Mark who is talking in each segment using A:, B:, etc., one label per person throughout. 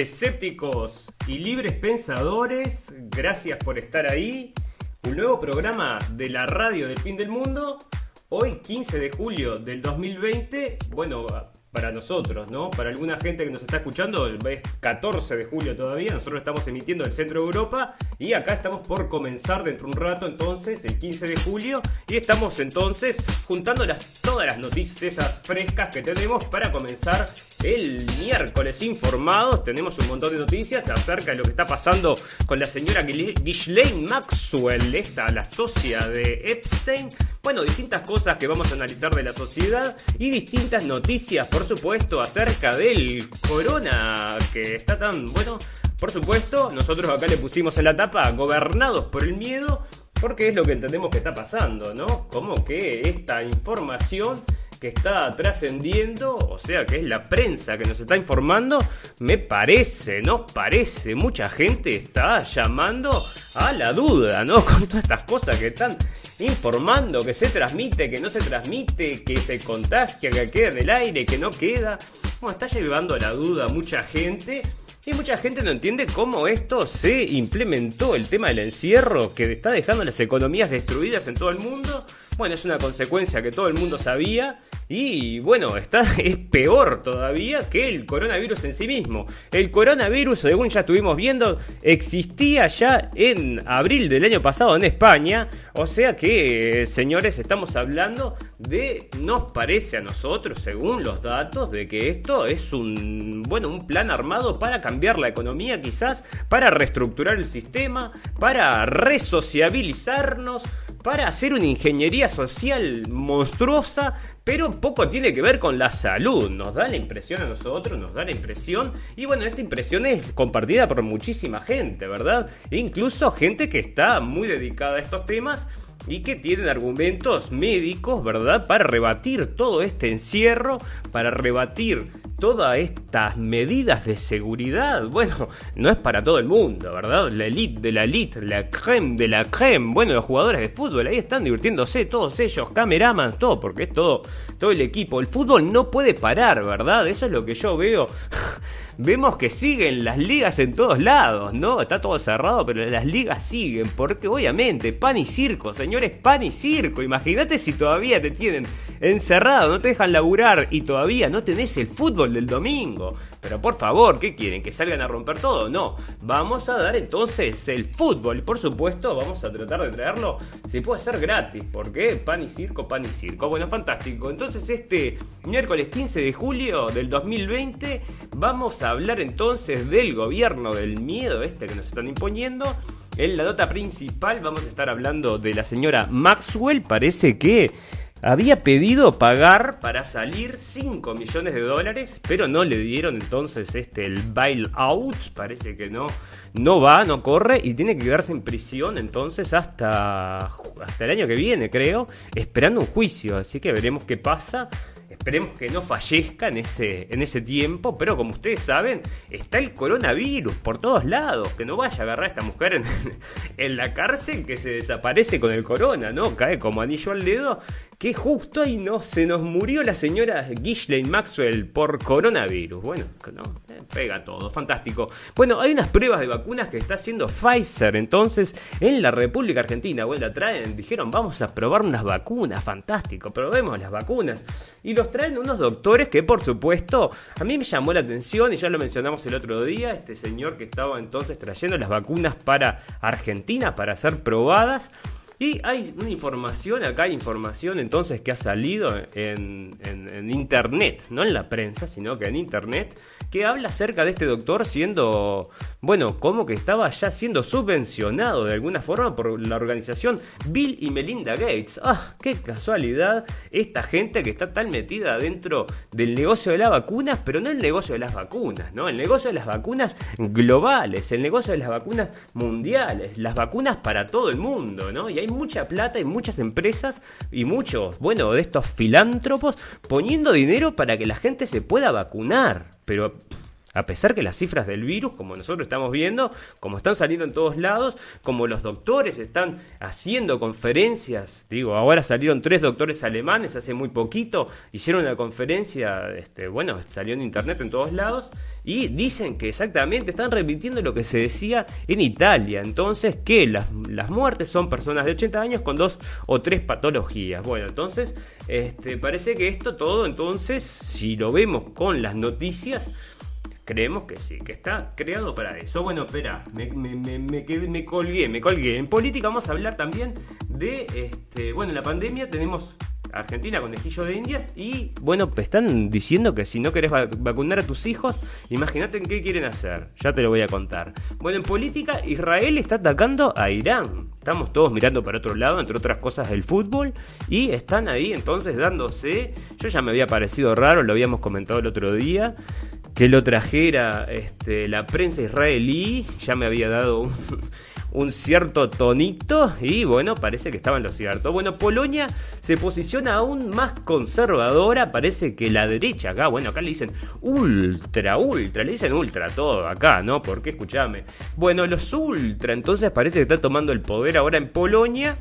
A: escépticos y libres pensadores. Gracias por estar ahí. Un nuevo programa de la radio del fin del mundo. Hoy, 15 de julio del 2020. Bueno, para nosotros, ¿no? Para alguna gente que nos está escuchando, es 14 de julio todavía, nosotros estamos emitiendo el centro de Europa y acá estamos por comenzar dentro de un rato entonces, el 15 de julio, y estamos entonces juntando las, todas las noticias frescas que tenemos para comenzar el miércoles informados. Tenemos un montón de noticias acerca de lo que está pasando con la señora Ghislaine Maxwell, esta, la socia de Epstein. Bueno, distintas cosas que vamos a analizar de la sociedad y distintas noticias, por supuesto, acerca del corona que está tan, bueno, por supuesto, nosotros acá le pusimos en la tapa gobernados por el miedo, porque es lo que entendemos que está pasando, ¿no? Como que esta información que está trascendiendo, o sea que es la prensa que nos está informando, me parece, nos parece, mucha gente está llamando a la duda, ¿no? Con todas estas cosas que están informando, que se transmite, que no se transmite, que se contagia, que queda en el aire, que no queda. Bueno, está llevando a la duda mucha gente. Y mucha gente no entiende cómo esto se implementó, el tema del encierro que está dejando las economías destruidas en todo el mundo. Bueno, es una consecuencia que todo el mundo sabía y bueno, está, es peor todavía que el coronavirus en sí mismo. El coronavirus, según ya estuvimos viendo, existía ya en abril del año pasado en España. O sea que, señores, estamos hablando de, nos parece a nosotros, según los datos, de que esto es un, bueno, un plan armado para cambiar la economía quizás, para reestructurar el sistema, para resociabilizarnos para hacer una ingeniería social monstruosa, pero poco tiene que ver con la salud. Nos da la impresión a nosotros, nos da la impresión, y bueno, esta impresión es compartida por muchísima gente, ¿verdad? E incluso gente que está muy dedicada a estos temas y que tienen argumentos médicos, ¿verdad? Para rebatir todo este encierro, para rebatir todas estas medidas de seguridad, bueno, no es para todo el mundo, ¿verdad? La elite de la elite, la creme de la creme, bueno, los jugadores de fútbol ahí están divirtiéndose, todos ellos, cameraman, todo, porque es todo, todo el equipo. El fútbol no puede parar, ¿verdad? Eso es lo que yo veo. Vemos que siguen las ligas en todos lados, ¿no? Está todo cerrado, pero las ligas siguen, porque obviamente, pan y circo, señores, pan y circo. Imagínate si todavía te tienen encerrado, no te dejan laburar y todavía no tenés el fútbol del domingo. Pero por favor, ¿qué quieren? ¿Que salgan a romper todo? No. Vamos a dar entonces el fútbol. Por supuesto, vamos a tratar de traerlo. Si puede ser gratis. porque Pan y circo, pan y circo. Bueno, fantástico. Entonces, este miércoles 15 de julio del 2020, vamos a hablar entonces del gobierno del miedo este que nos están imponiendo. En la nota principal vamos a estar hablando de la señora Maxwell. Parece que había pedido pagar para salir 5 millones de dólares, pero no le dieron entonces este el bailout, parece que no no va, no corre y tiene que quedarse en prisión entonces hasta hasta el año que viene, creo, esperando un juicio, así que veremos qué pasa. Esperemos que no fallezca en ese, en ese tiempo, pero como ustedes saben, está el coronavirus por todos lados. Que no vaya a agarrar a esta mujer en, en la cárcel que se desaparece con el corona, ¿no? Cae como anillo al dedo que justo ahí no se nos murió la señora Ghislaine Maxwell por coronavirus. Bueno, no, eh, pega todo, fantástico. Bueno, hay unas pruebas de vacunas que está haciendo Pfizer entonces en la República Argentina. Bueno, la traen, dijeron, vamos a probar unas vacunas, fantástico, probemos las vacunas. Y los traen unos doctores que por supuesto a mí me llamó la atención y ya lo mencionamos el otro día, este señor que estaba entonces trayendo las vacunas para Argentina para ser probadas. Y hay una información, acá información entonces que ha salido en, internet, no en la prensa, sino que en internet, que habla acerca de este doctor siendo, bueno, como que estaba ya siendo subvencionado de alguna forma por la organización Bill y Melinda Gates. Ah, qué casualidad esta gente que está tan metida dentro del negocio de las vacunas, pero no el negocio de las vacunas, ¿no? El negocio de las vacunas globales, el negocio de las vacunas mundiales, las vacunas para todo el mundo, ¿no? Y hay mucha plata y muchas empresas y muchos, bueno, de estos filántropos poniendo dinero para que la gente se pueda vacunar. Pero a pesar que las cifras del virus, como nosotros estamos viendo, como están saliendo en todos lados, como los doctores están haciendo conferencias, digo, ahora salieron tres doctores alemanes hace muy poquito, hicieron una conferencia, este, bueno, salió en internet en todos lados, y dicen que exactamente están repitiendo lo que se decía en Italia, entonces que las, las muertes son personas de 80 años con dos o tres patologías. Bueno, entonces, este, parece que esto todo, entonces, si lo vemos con las noticias, Creemos que sí, que está creado para eso. Bueno, espera, me, colgué, me colgué. En política vamos a hablar también de, este, bueno, en la pandemia tenemos Argentina, conejillo de indias, y bueno, están diciendo que si no querés vacunar a tus hijos, imagínate en qué quieren hacer. Ya te lo voy a contar. Bueno, en política, Israel está atacando a Irán. Estamos todos mirando para otro lado, entre otras cosas del fútbol, y están ahí entonces dándose. Yo ya me había parecido raro, lo habíamos comentado el otro día que lo trajera este, la prensa israelí, ya me había dado un, cierto tonito y bueno, parece que estaba en lo cierto. Bueno, Polonia se posiciona aún más conservadora, parece que la derecha acá, bueno, acá le dicen ultra, ultra, le dicen ultra todo acá, ¿no? Porque escúchame. Bueno, los ultra entonces parece que están tomando el poder ahora en Polonia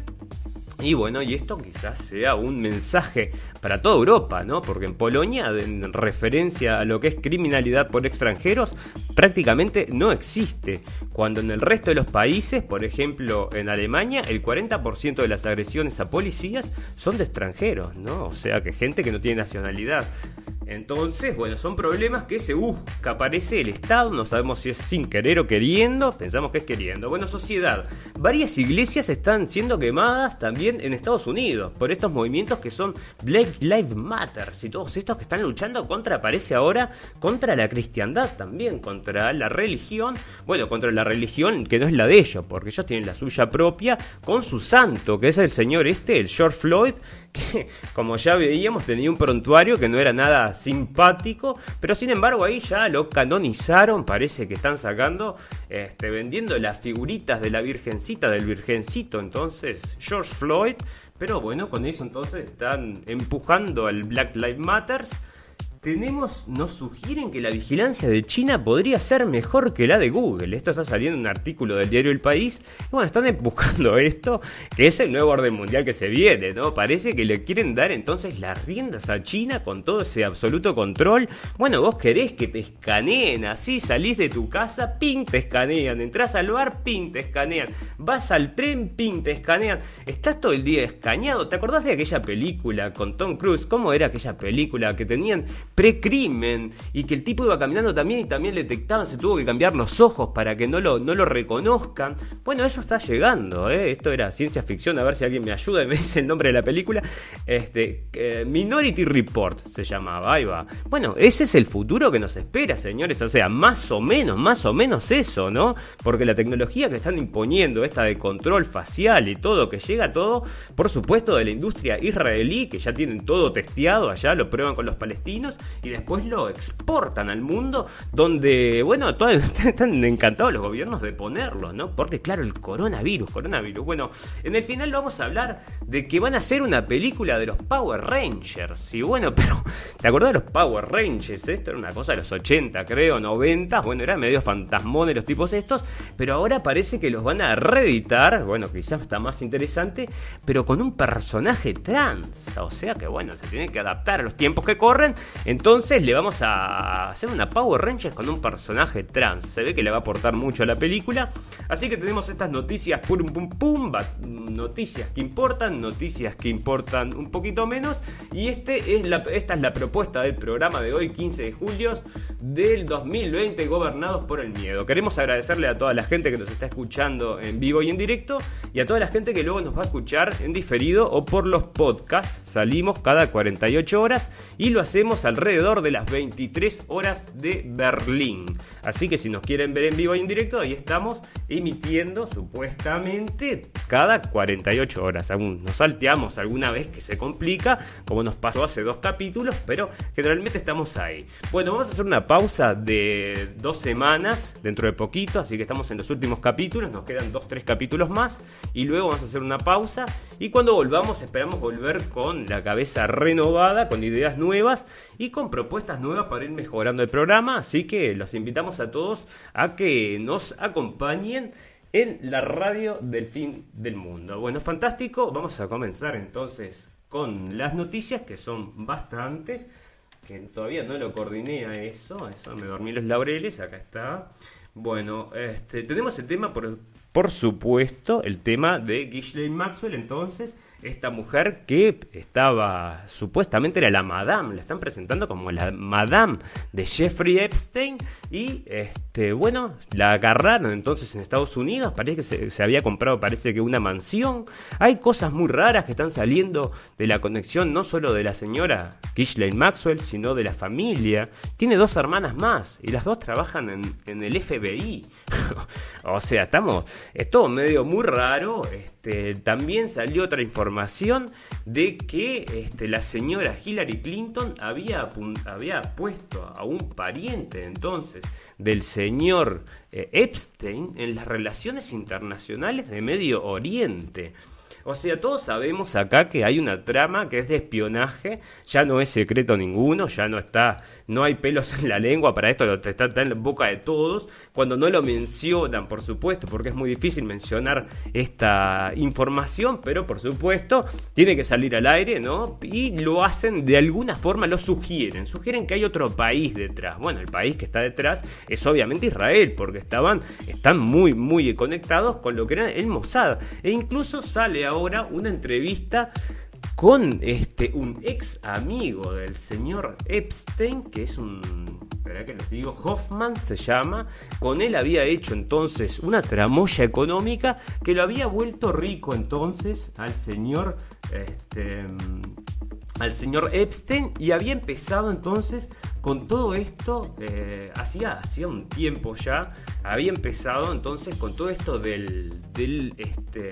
A: y bueno, y esto quizás sea un mensaje para toda Europa, ¿no? Porque en Polonia, en referencia a lo que es criminalidad por extranjeros, prácticamente no existe. Cuando en el resto de los países, por ejemplo en Alemania, el 40% de las agresiones a policías son de extranjeros, ¿no? O sea que gente que no tiene nacionalidad. Entonces, bueno, son problemas que se busca, aparece el Estado, no sabemos si es sin querer o queriendo, pensamos que es queriendo. Bueno, sociedad, varias iglesias están siendo quemadas también en Estados Unidos por estos movimientos que son Black Lives Matter. Y todos estos que están luchando contra, aparece ahora, contra la cristiandad también, contra la religión, bueno, contra la religión que no es la de ellos, porque ellos tienen la suya propia con su santo, que es el señor este, el George Floyd, que como ya veíamos tenía un prontuario que no era nada simpático, pero sin embargo ahí ya lo canonizaron, parece que están sacando, este, vendiendo las figuritas de la virgencita, del virgencito, entonces George Floyd, pero bueno, con eso entonces están empujando al Black Lives Matters tenemos, nos sugieren que la vigilancia de China podría ser mejor que la de Google. Esto está saliendo en un artículo del diario El País. bueno, están empujando esto, que es el nuevo orden mundial que se viene, ¿no? Parece que le quieren dar entonces las riendas a China con todo ese absoluto control. Bueno, vos querés que te escaneen así, salís de tu casa, ping, te escanean. Entrás al bar, ping, te escanean. Vas al tren, ping, te escanean. Estás todo el día escaneado. ¿Te acordás de aquella película con Tom Cruise? ¿Cómo era aquella película que tenían precrimen y que el tipo iba caminando también y también le detectaban, se tuvo que cambiar los ojos para que no lo, no lo reconozcan. Bueno, eso está llegando, ¿eh? esto era ciencia ficción, a ver si alguien me ayuda y me dice el nombre de la película. Este, Minority Report se llamaba, ahí va. Bueno, ese es el futuro que nos espera, señores, o sea, más o menos, más o menos eso, ¿no? Porque la tecnología que están imponiendo, esta de control facial y todo, que llega todo, por supuesto, de la industria israelí, que ya tienen todo testeado allá, lo prueban con los palestinos, y después lo exportan al mundo donde, bueno, todos están encantados los gobiernos de ponerlo, ¿no? Porque claro, el coronavirus, coronavirus. Bueno, en el final vamos a hablar de que van a hacer una película de los Power Rangers. Y bueno, pero ¿te acordás de los Power Rangers? Esto era una cosa de los 80, creo, 90. Bueno, era medio fantasmón de los tipos estos, pero ahora parece que los van a reeditar, bueno, quizás está más interesante, pero con un personaje trans. O sea que bueno, se tiene que adaptar a los tiempos que corren. Entonces le vamos a hacer una Power Rangers con un personaje trans. Se ve que le va a aportar mucho a la película. Así que tenemos estas noticias pum pum pum, noticias que importan, noticias que importan un poquito menos. Y este es esta es la propuesta del programa de hoy, 15 de julio del 2020, gobernados por el miedo. Queremos agradecerle a toda la gente que nos está escuchando en vivo y en directo y a toda la gente que luego nos va a escuchar en diferido o por los podcasts. Salimos cada 48 horas y lo hacemos alrededor de las 23 horas de Berlín. Así que si nos quieren ver en vivo y en directo, ahí estamos emitiendo supuestamente cada 48 horas. Aún nos salteamos alguna vez que se complica, como nos pasó hace dos capítulos, pero generalmente estamos ahí. Bueno, vamos a hacer una pausa de dos semanas dentro de poquito, así que estamos en los últimos capítulos, nos quedan dos, tres capítulos más y luego vamos a hacer una pausa y cuando volvamos esperamos volver con la cabeza renovada, con ideas nuevas y con propuestas nuevas para ir mejorando el programa, así que los invitamos a todos a que nos acompañen en la radio del fin del mundo. Bueno, fantástico, vamos a comenzar entonces con las noticias que son bastantes, que todavía no lo coordiné a eso, eso me dormí los laureles, acá está. Bueno, este, tenemos el tema, por, por supuesto, el tema de Ghislaine Maxwell, entonces, esta mujer que estaba supuestamente era la madame, la están presentando como la madame de Jeffrey Epstein y este bueno, la agarraron entonces en Estados Unidos, parece que se, había comprado parece que una mansión. Hay cosas muy raras que están saliendo de la conexión no solo de la señora Ghislaine Maxwell, sino de la familia. Tiene dos hermanas más y las dos trabajan en, el FBI. o sea, estamos es todo medio muy raro, este, también salió otra información de que este, la señora Hillary Clinton había, había puesto a un pariente entonces del señor eh, Epstein en las relaciones internacionales de Medio Oriente. O sea, todos sabemos acá que hay una trama que es de espionaje, ya no es secreto ninguno, ya no está, no hay pelos en la lengua para esto, está, está en boca de todos, cuando no lo mencionan, por supuesto, porque es muy difícil mencionar esta información, pero por supuesto tiene que salir al aire, ¿no? Y lo hacen de alguna forma, lo sugieren, sugieren que hay otro país detrás. Bueno, el país que está detrás es obviamente Israel, porque estaban, están muy, muy conectados con lo que era el Mossad, e incluso sale ahora una entrevista con este, un ex amigo del señor Epstein, que es un, espera que les digo, Hoffman se llama, con él había hecho entonces una tramoya económica que lo había vuelto rico entonces al señor, este, al señor Epstein y había empezado entonces con todo esto, eh, hacía, hacía un tiempo ya, había empezado entonces con todo esto del, este,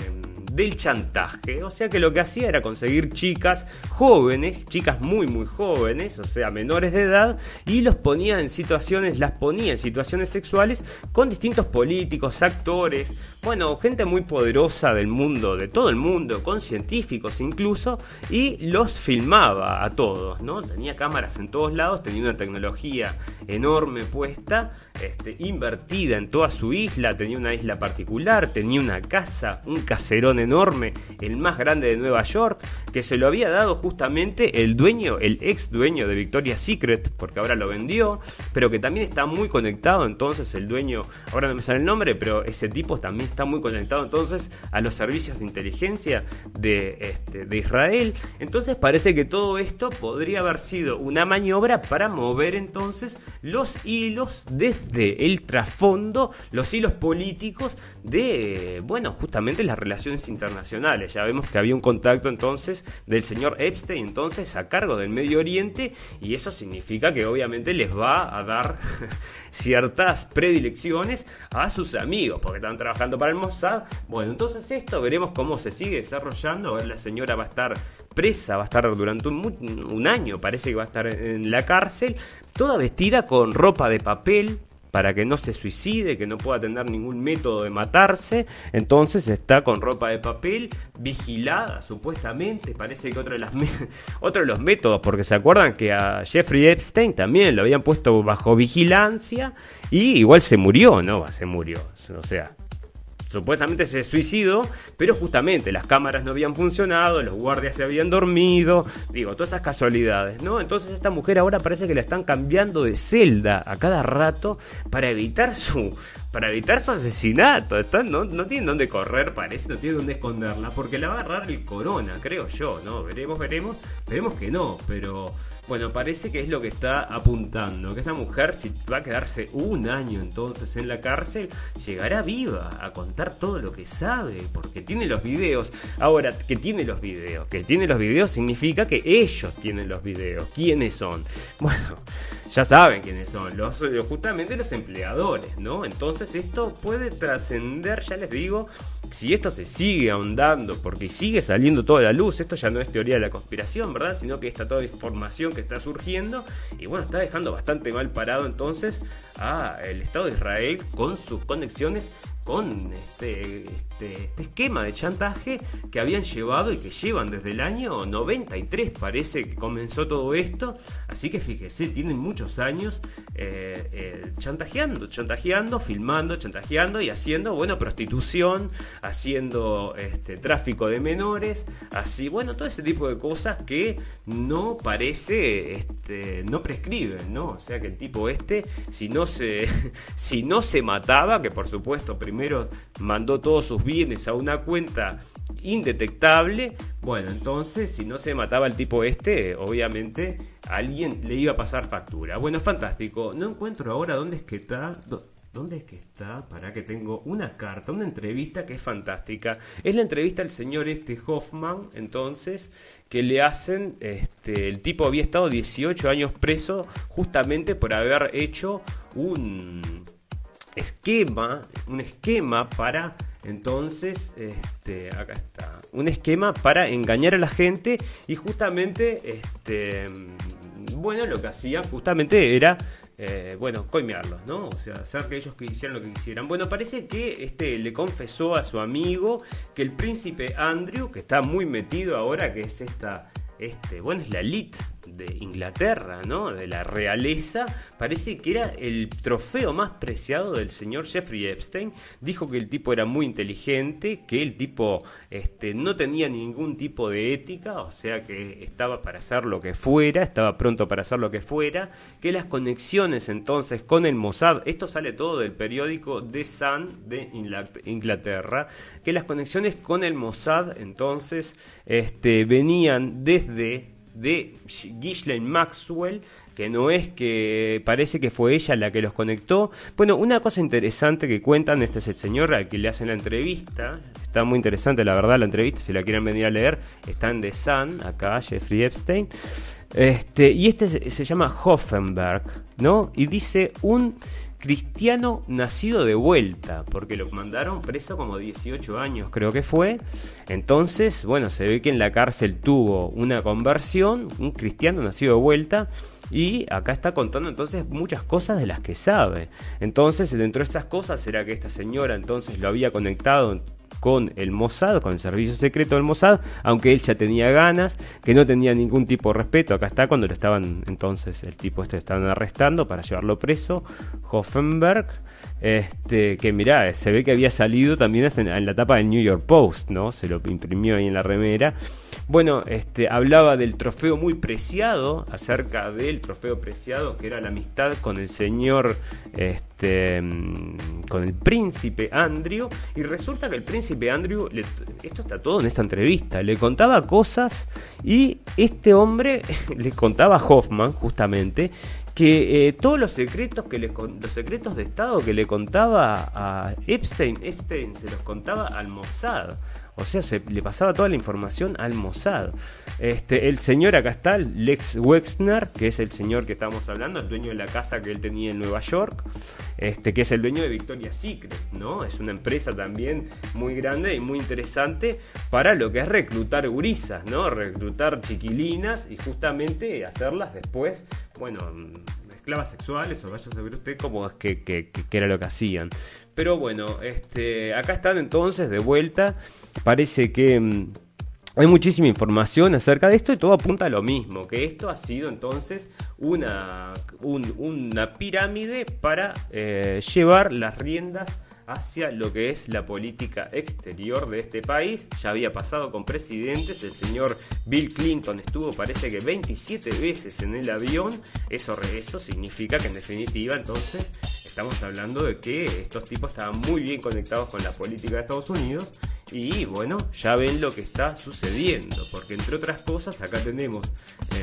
A: del chantaje. O sea que lo que hacía era conseguir chicas jóvenes, chicas muy muy jóvenes, o sea, menores de edad, y los ponía en situaciones, las ponía en situaciones sexuales con distintos políticos, actores, bueno, gente muy poderosa del mundo, de todo el mundo, con científicos incluso, y los filmaba a todos, ¿no? Tenía cámaras en todos lados, tenía una tecnología enorme puesta, este, invertida en toda su isla, tenía una isla particular, tenía una casa, un caserón enorme, el más grande de Nueva York, que se lo había dado justamente el dueño, el ex dueño de Victoria's Secret, porque ahora lo vendió, pero que también está muy conectado entonces el dueño, ahora no me sale el nombre, pero ese tipo también está muy conectado entonces a los servicios de inteligencia de, este, de Israel. Entonces parece que todo esto podría haber sido una maniobra para mover ver entonces los hilos desde el trasfondo, los hilos políticos de, bueno, justamente las relaciones internacionales. Ya vemos que había un contacto entonces del señor Epstein entonces a cargo del Medio Oriente y eso significa que obviamente les va a dar ciertas predilecciones a sus amigos porque están trabajando para el Mossad. Bueno, entonces esto veremos cómo se sigue desarrollando. Ver, la señora va a estar presa, va a estar durante un, año, parece que va a estar en la cárcel, toda vestida con ropa de papel, para que no se suicide, que no pueda tener ningún método de matarse. Entonces está con ropa de papel, vigilada supuestamente. Parece que otro de, las otro de los métodos, porque se acuerdan que a Jeffrey Epstein también lo habían puesto bajo vigilancia y igual se murió, ¿no? Se murió. O sea, supuestamente se suicidó, pero justamente las cámaras no habían funcionado, los guardias se habían dormido, digo, todas esas casualidades, ¿no? Entonces esta mujer ahora parece que la están cambiando de celda a cada rato para evitar su para evitar su asesinato. no, no tienen dónde correr, parece, no tienen dónde esconderla, porque la va a agarrar el corona, creo yo, ¿no? Veremos, veremos, veremos que no, pero bueno, parece que es lo que está apuntando, que esta mujer, si va a quedarse un año entonces en la cárcel, llegará viva a contar todo lo que sabe, porque tiene los videos. Ahora, que tiene los videos, que tiene los videos significa que ellos tienen los videos. ¿Quiénes son? Bueno, ya saben quiénes son, los, justamente los empleadores, ¿no? Entonces esto puede trascender, ya les digo, si esto se sigue ahondando, porque sigue saliendo toda la luz, esto ya no es teoría de la conspiración, ¿verdad? Sino que está toda información que está surgiendo. Y bueno, está dejando bastante mal parado entonces a el Estado de Israel con sus conexiones con este, este, este, esquema de chantaje que habían llevado y que llevan desde el año 93, parece que comenzó todo esto. Así que fíjese, tienen muchos años eh, eh, chantajeando, chantajeando, filmando, chantajeando y haciendo, bueno, prostitución, haciendo este, tráfico de menores, así, bueno, todo ese tipo de cosas que no parece, este, no prescriben, ¿no? O sea que el tipo este, si no se, si no se mataba, que por supuesto primero mandó todos sus bienes a una cuenta indetectable, bueno, entonces si no se mataba el tipo este, obviamente alguien le iba a pasar factura. Bueno, fantástico. No encuentro ahora dónde es que está... ¿Dónde es que está? Para que tengo una carta, una entrevista que es fantástica. Es la entrevista al señor este Hoffman, entonces, que le hacen, este, el tipo había estado 18 años preso justamente por haber hecho un, esquema, un esquema para entonces, este, acá está, un esquema para engañar a la gente y justamente, este, bueno, lo que hacía justamente era, eh, bueno, coimearlos, ¿no? O sea, hacer que ellos hicieran lo que quisieran. Bueno, parece que este le confesó a su amigo que el príncipe Andrew, que está muy metido ahora, que es esta, este, bueno, es la elite de Inglaterra, ¿no? De la realeza, parece que era el trofeo más preciado del señor Jeffrey Epstein. Dijo que el tipo era muy inteligente, que el tipo este, no tenía ningún tipo de ética, o sea que estaba para hacer lo que fuera, estaba pronto para hacer lo que fuera, que las conexiones entonces con el Mossad, esto sale todo del periódico The Sun de Inglaterra, que las conexiones con el Mossad entonces este, venían desde de Ghislaine Maxwell, que no es que parece que fue ella la que los conectó. Bueno, una cosa interesante que cuentan, este es el señor al que le hacen la entrevista, está muy interesante la verdad la entrevista, si la quieren venir a leer, está en The Sun, acá, Jeffrey Epstein. Este, y este se llama Hoffenberg, ¿no? Y dice un cristiano nacido de vuelta, porque lo mandaron preso como 18 años creo que fue. Entonces, bueno, se ve que en la cárcel tuvo una conversión, un cristiano nacido de vuelta. Y acá está contando entonces muchas cosas de las que sabe. Entonces, dentro de estas cosas, será que esta señora entonces lo había conectado con el Mossad, con el servicio secreto del Mossad, aunque él ya tenía ganas, que no tenía ningún tipo de respeto. Acá está cuando lo estaban entonces, el tipo este estaban arrestando para llevarlo preso, Hoffenberg, este, que mirá, se ve que había salido también en la tapa del New York Post, ¿no? Se lo imprimió ahí en la remera. Bueno, este, hablaba del trofeo muy preciado, acerca del trofeo preciado, que era la amistad con el señor, este, mm, con el príncipe Andrew, y resulta que el príncipe Andrew, esto está todo en esta entrevista, le contaba cosas y este hombre le contaba a Hoffman, justamente, que eh, todos los secretos que los secretos de Estado que le contaba a Epstein, Epstein se los contaba al Mossad. O sea, se le pasaba toda la información al Mossad. Este, el señor acá está, Lex Wexner, que es el señor que estamos hablando, el dueño de la casa que él tenía en Nueva York, este, que es el dueño de Victoria's Secret, ¿no? Es una empresa también muy grande y muy interesante para lo que es reclutar gurisas, ¿no? Reclutar chiquilinas y justamente hacerlas después, bueno, esclavas sexuales o vaya a saber usted cómo es que, era lo que hacían. Pero bueno, este, acá están entonces de vuelta parece que mm, hay muchísima información acerca de esto y todo apunta a lo mismo, que esto ha sido entonces una, una pirámide para eh, llevar las riendas hacia lo que es la política exterior de este país. Ya había pasado con presidentes, el señor Bill Clinton estuvo parece que 27 veces en el avión, eso, eso significa que en definitiva entonces estamos hablando de que estos tipos estaban muy bien conectados con la política de Estados Unidos y bueno, ya ven lo que está sucediendo, porque entre otras cosas acá tenemos,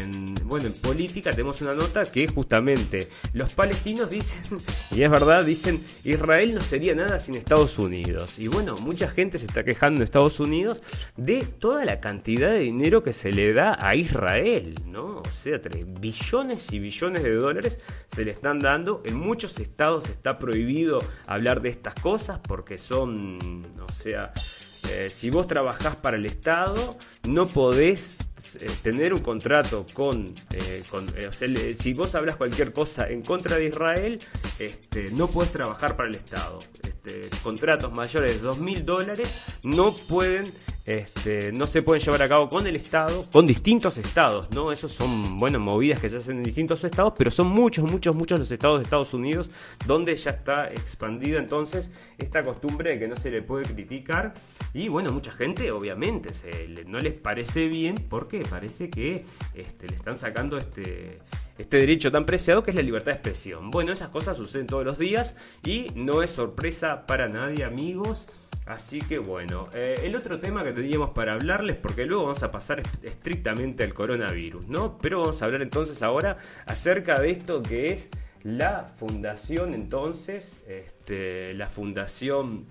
A: en, bueno, en política tenemos una nota que justamente los palestinos dicen, y es verdad, dicen, Israel no sería nada sin Estados Unidos. Y bueno, mucha gente se está quejando en Estados Unidos de toda la cantidad de dinero que se le da a Israel, ¿no? O sea, billones y billones de dólares se le están dando. En muchos estados está prohibido hablar de estas cosas porque son, o sea, eh, si vos trabajás para el Estado, no podés eh, tener un contrato con, eh, si vos hablas cualquier cosa en contra de Israel, este, no puedes trabajar para el Estado. Este, contratos mayores de 2 mil dólares no pueden, este, no se pueden llevar a cabo con el Estado, con distintos estados, ¿no? Esos son, bueno, movidas que se hacen en distintos estados, pero son muchos, muchos, muchos los estados de Estados Unidos donde ya está expandida entonces esta costumbre de que no se le puede criticar. Y bueno, mucha gente obviamente no les parece bien porque parece que este, le están sacando este este derecho tan preciado que es la libertad de expresión. Bueno, esas cosas suceden todos los días y no es sorpresa para nadie, amigos. Así que bueno, eh, el otro tema que teníamos para hablarles, porque luego vamos a pasar estrictamente al coronavirus, ¿no? Pero vamos a hablar entonces ahora acerca de esto que es la fundación entonces, este, la fundación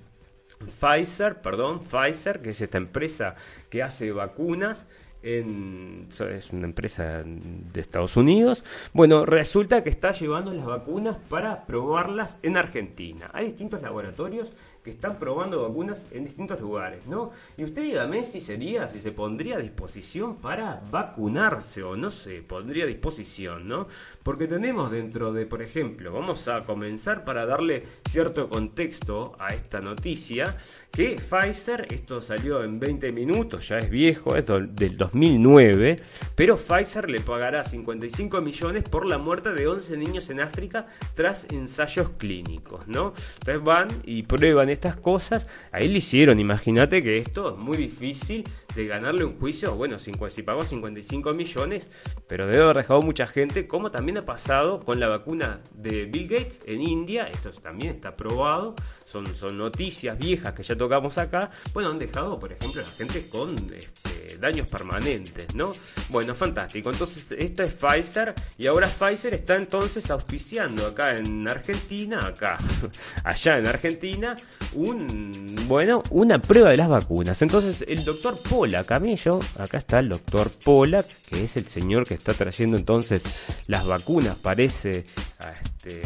A: Pfizer, perdón, Pfizer, que es esta empresa que hace vacunas es una empresa de Estados Unidos. Bueno, resulta que está llevando las vacunas para probarlas en Argentina. Hay distintos laboratorios que están probando vacunas en distintos lugares, ¿no? Y usted dígame si sería, si se pondría a disposición para vacunarse o no se pondría a disposición, ¿no? Porque tenemos dentro de, por ejemplo, vamos a comenzar para darle cierto contexto a esta noticia, que Pfizer, esto salió en 20 minutos, ya es viejo, es del 2009, pero Pfizer le pagará 55 millones por la muerte de 11 niños en África tras ensayos clínicos, ¿no? Entonces van y prueban estas cosas, ahí le hicieron, imagínate que esto es muy difícil de ganarle un juicio, bueno, si pagó 55 millones, pero debe haber dejado mucha gente, como también ha pasado con la vacuna de Bill Gates en India, esto también está probado, son, son noticias viejas que ya tocamos acá, bueno, han dejado, por ejemplo, a la gente con este, daños permanentes, ¿no? Bueno, fantástico, entonces esto es Pfizer y ahora Pfizer está entonces auspiciando acá en Argentina, acá, allá en Argentina, un, bueno, una prueba de las vacunas. Entonces el doctor Pola Camillo, acá está el doctor Pola, que es el señor que está trayendo entonces las vacunas, parece este,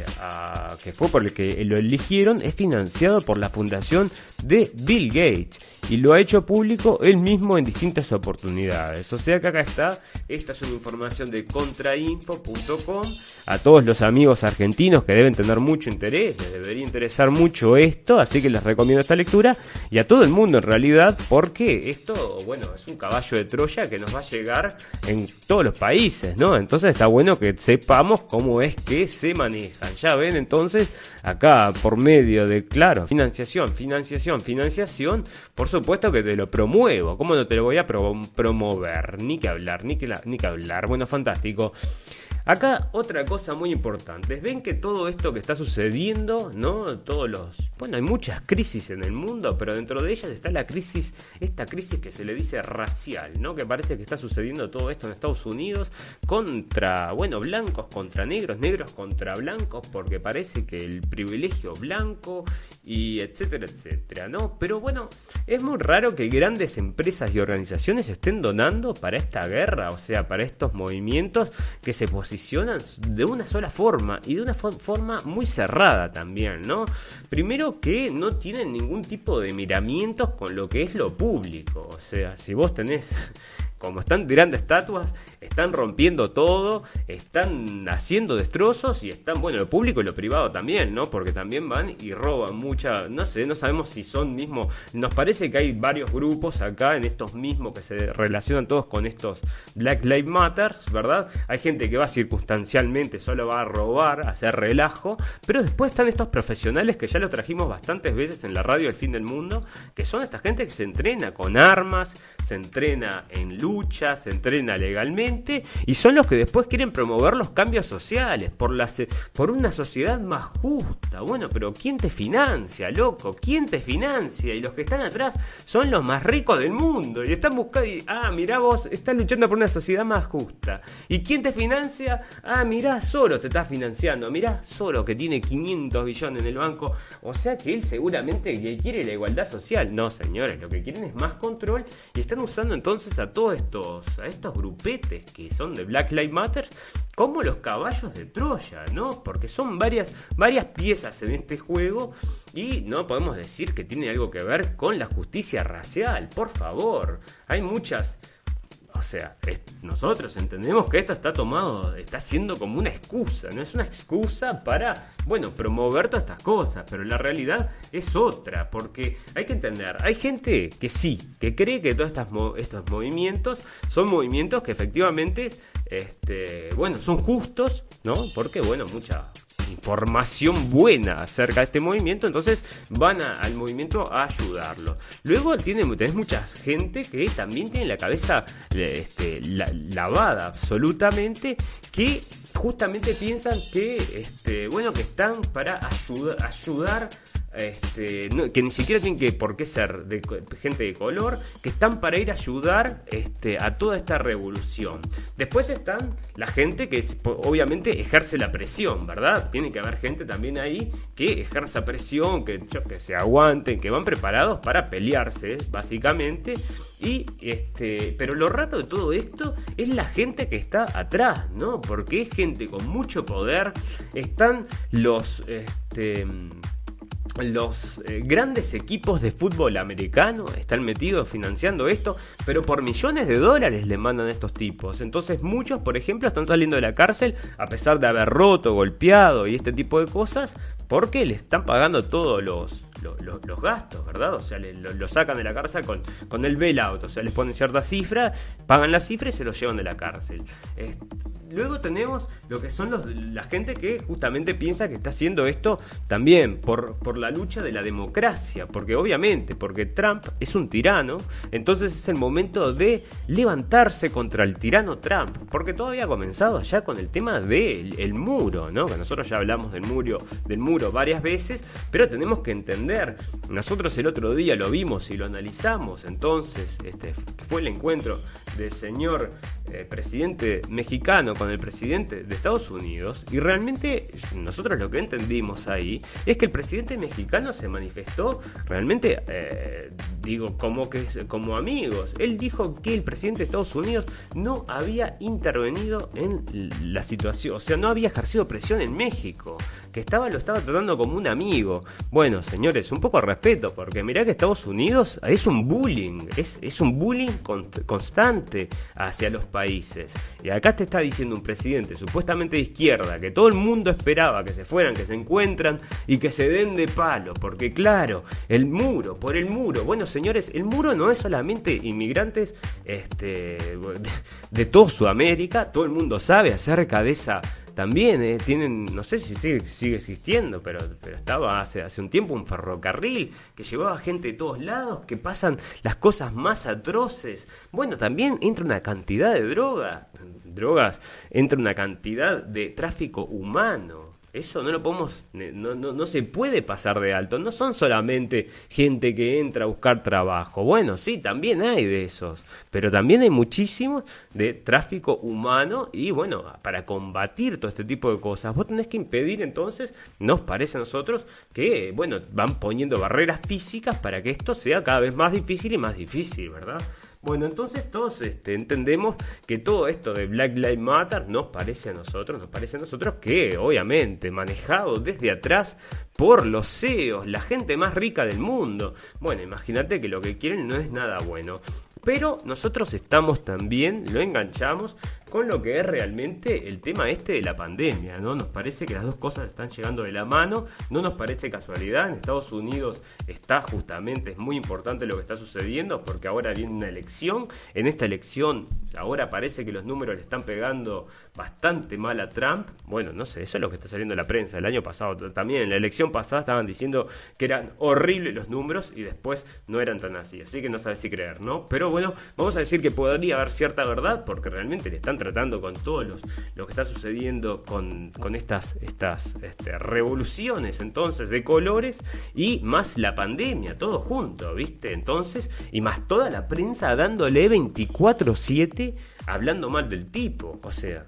A: que fue por el que lo eligieron, es financiado por la fundación de Bill Gates y lo ha hecho público él mismo en distintas oportunidades. O sea que acá está, esta es una información de contrainfo.com. A todos los amigos argentinos que deben tener mucho interés, les debería interesar mucho esto, así que les recomiendo esta lectura y a todo el mundo en realidad, porque esto, bueno, es un caballo de Troya que nos va a llegar en todos los países, ¿no? Entonces está bueno que sepamos cómo es que se manejan. Ya ven, entonces, acá por medio de, claro, financiación, financiación, financiación, supuesto que te lo promuevo. ¿Cómo no te lo voy a promover? Ni que hablar, ni que, ni que hablar. Bueno, fantástico. Acá otra cosa muy importante, ven que todo esto que está sucediendo, ¿no? Todos los, bueno, hay muchas crisis en el mundo, pero dentro de ellas está la crisis, esta crisis que se le dice racial, ¿no? Que parece que está sucediendo todo esto en Estados Unidos contra, bueno, blancos contra negros, negros contra blancos, porque parece que el privilegio blanco y etcétera, etcétera, ¿no? Pero bueno, es muy raro que grandes empresas y organizaciones estén donando para esta guerra, o sea, para estos movimientos que se posicionan de una sola forma y de una forma muy cerrada también, ¿no? Primero que no tienen ningún tipo de miramientos con lo que es lo público, o sea, si vos tenés como están tirando estatuas, están rompiendo todo, están haciendo destrozos y están, bueno, lo público y lo privado también, ¿no? Porque también van y roban mucha, no sé, no sabemos si son mismos, nos parece que hay varios grupos acá en estos mismos que se relacionan todos con estos Black Lives Matter, ¿verdad? Hay gente que va circunstancialmente, solo va a robar, a hacer relajo, pero después están estos profesionales que ya lo trajimos bastantes veces en la radio El Fin del Mundo, que son esta gente que se entrena con armas, se entrena en lucha, se entrena legalmente y son los que después quieren promover los cambios sociales por, la, por una sociedad más justa. Bueno, pero ¿quién te financia, loco? ¿Quién te financia? Y los que están atrás son los más ricos del mundo y están buscando, ah, mirá vos, estás luchando por una sociedad más justa. ¿Y quién te financia? Ah, mirá, solo te estás financiando, mirá, solo que tiene 500 billones en el banco. O sea que él seguramente quiere la igualdad social. No, señores, lo que quieren es más control y están usando entonces a todos estos, a estos grupetes que son de Black Lives Matter como los caballos de Troya, ¿no? Porque son varias, varias piezas en este juego y no podemos decir que tiene algo que ver con la justicia racial, por favor. Hay muchas o sea, nosotros entendemos que esto está tomado, está siendo como una excusa, no es una excusa para, bueno, promover todas estas cosas, pero la realidad es otra, porque hay que entender, hay gente que sí, que cree que todos estos movimientos son movimientos que efectivamente, este, bueno, son justos, ¿no? Porque, bueno, mucha información buena acerca de este movimiento, entonces van al movimiento a ayudarlo. Luego tiene, tenés mucha gente que también tiene la cabeza este, lavada absolutamente, que justamente piensan que, este, bueno, que están para ayudar este, que ni siquiera tienen que por qué ser gente de color, que están para ir a ayudar este, a toda esta revolución. Después están la gente que obviamente ejerce la presión, ¿verdad? Tiene que haber gente también ahí que ejerza presión, que, que se aguanten, que van preparados para pelearse, básicamente. Y este, pero lo rato de todo esto es la gente que está atrás, ¿no? Porque es gente con mucho poder. Están los este, los eh, grandes equipos de fútbol americano están metidos financiando esto, pero por millones de dólares le mandan a estos tipos. Entonces muchos, por ejemplo, están saliendo de la cárcel a pesar de haber roto, golpeado y este tipo de cosas, porque le están pagando todos los, los, gastos, ¿verdad? O sea, lo, sacan de la cárcel con, con el bailout, o sea, les ponen cierta cifra, pagan la cifra y se los llevan de la cárcel. luego tenemos lo que son los, la gente que justamente piensa que está haciendo esto también por, por la lucha de la democracia, porque obviamente, porque Trump es un tirano, entonces es el momento de levantarse contra el tirano Trump, porque todo había comenzado allá con el tema del el muro, ¿no? Que nosotros ya hablamos del muro, del muro varias veces, pero tenemos que entender nosotros el otro día lo vimos y lo analizamos, entonces, este, fue el encuentro del señor eh, presidente mexicano con el presidente de Estados Unidos, y realmente nosotros lo que entendimos ahí es que el presidente mexicano se manifestó realmente, eh, digo, como, que, como amigos. Él dijo que el presidente de Estados Unidos no había intervenido en la situación, o sea, no había ejercido presión en México, que estaba, lo estaba tratando como un amigo. Bueno, señores, un poco de respeto, porque mirá que Estados Unidos es un bullying, es, es un bullying constante hacia los países. Y acá te está diciendo un presidente supuestamente de izquierda, que todo el mundo esperaba que se fueran, que se encuentran y que se den de palo, porque claro, el muro, por el muro, bueno señores, el muro no es solamente inmigrantes este, de, de toda Sudamérica, todo el mundo sabe acerca de esa también eh, tienen, no sé si sigue, existiendo, pero, pero estaba hace, hace un tiempo un ferrocarril que llevaba gente de todos lados, que pasan las cosas más atroces. Bueno, también entra una cantidad de droga, drogas, entra una cantidad de tráfico humano. Eso no lo podemos, no, no, no, se puede pasar de alto. No son solamente gente que entra a buscar trabajo. Bueno, sí, también hay de esos, pero también hay muchísimos de tráfico humano y bueno, para combatir todo este tipo de cosas, vos tenés que impedir entonces, nos parece a nosotros, que bueno, van poniendo barreras físicas para que esto sea cada vez más difícil y más difícil, ¿verdad? Bueno, entonces todos este, entendemos que todo esto de Black Lives Matter nos parece a nosotros, nos parece a nosotros que obviamente manejado desde atrás por los CEOs, la gente más rica del mundo. Bueno, imagínate que lo que quieren no es nada bueno. Pero nosotros estamos también, lo enganchamos con lo que es realmente el tema este de la pandemia, ¿no? Nos parece que las dos cosas están llegando de la mano, no nos parece casualidad, en Estados Unidos está justamente, es muy importante lo que está sucediendo porque ahora viene una elección, en esta elección ahora parece que los números le están pegando bastante mal a Trump, bueno, no sé, eso es lo que está saliendo en la prensa, el año pasado también, en la elección pasada estaban diciendo que eran horribles los números y después no eran tan así, así que no sabes si creer, ¿no? Pero bueno, vamos a decir que podría haber cierta verdad porque realmente le están tratando con todos los, lo que está sucediendo con, estas, estas este, revoluciones entonces de colores y más la pandemia, todo junto, ¿viste? Entonces, y más toda la prensa dándole 24-7 hablando mal del tipo. O sea,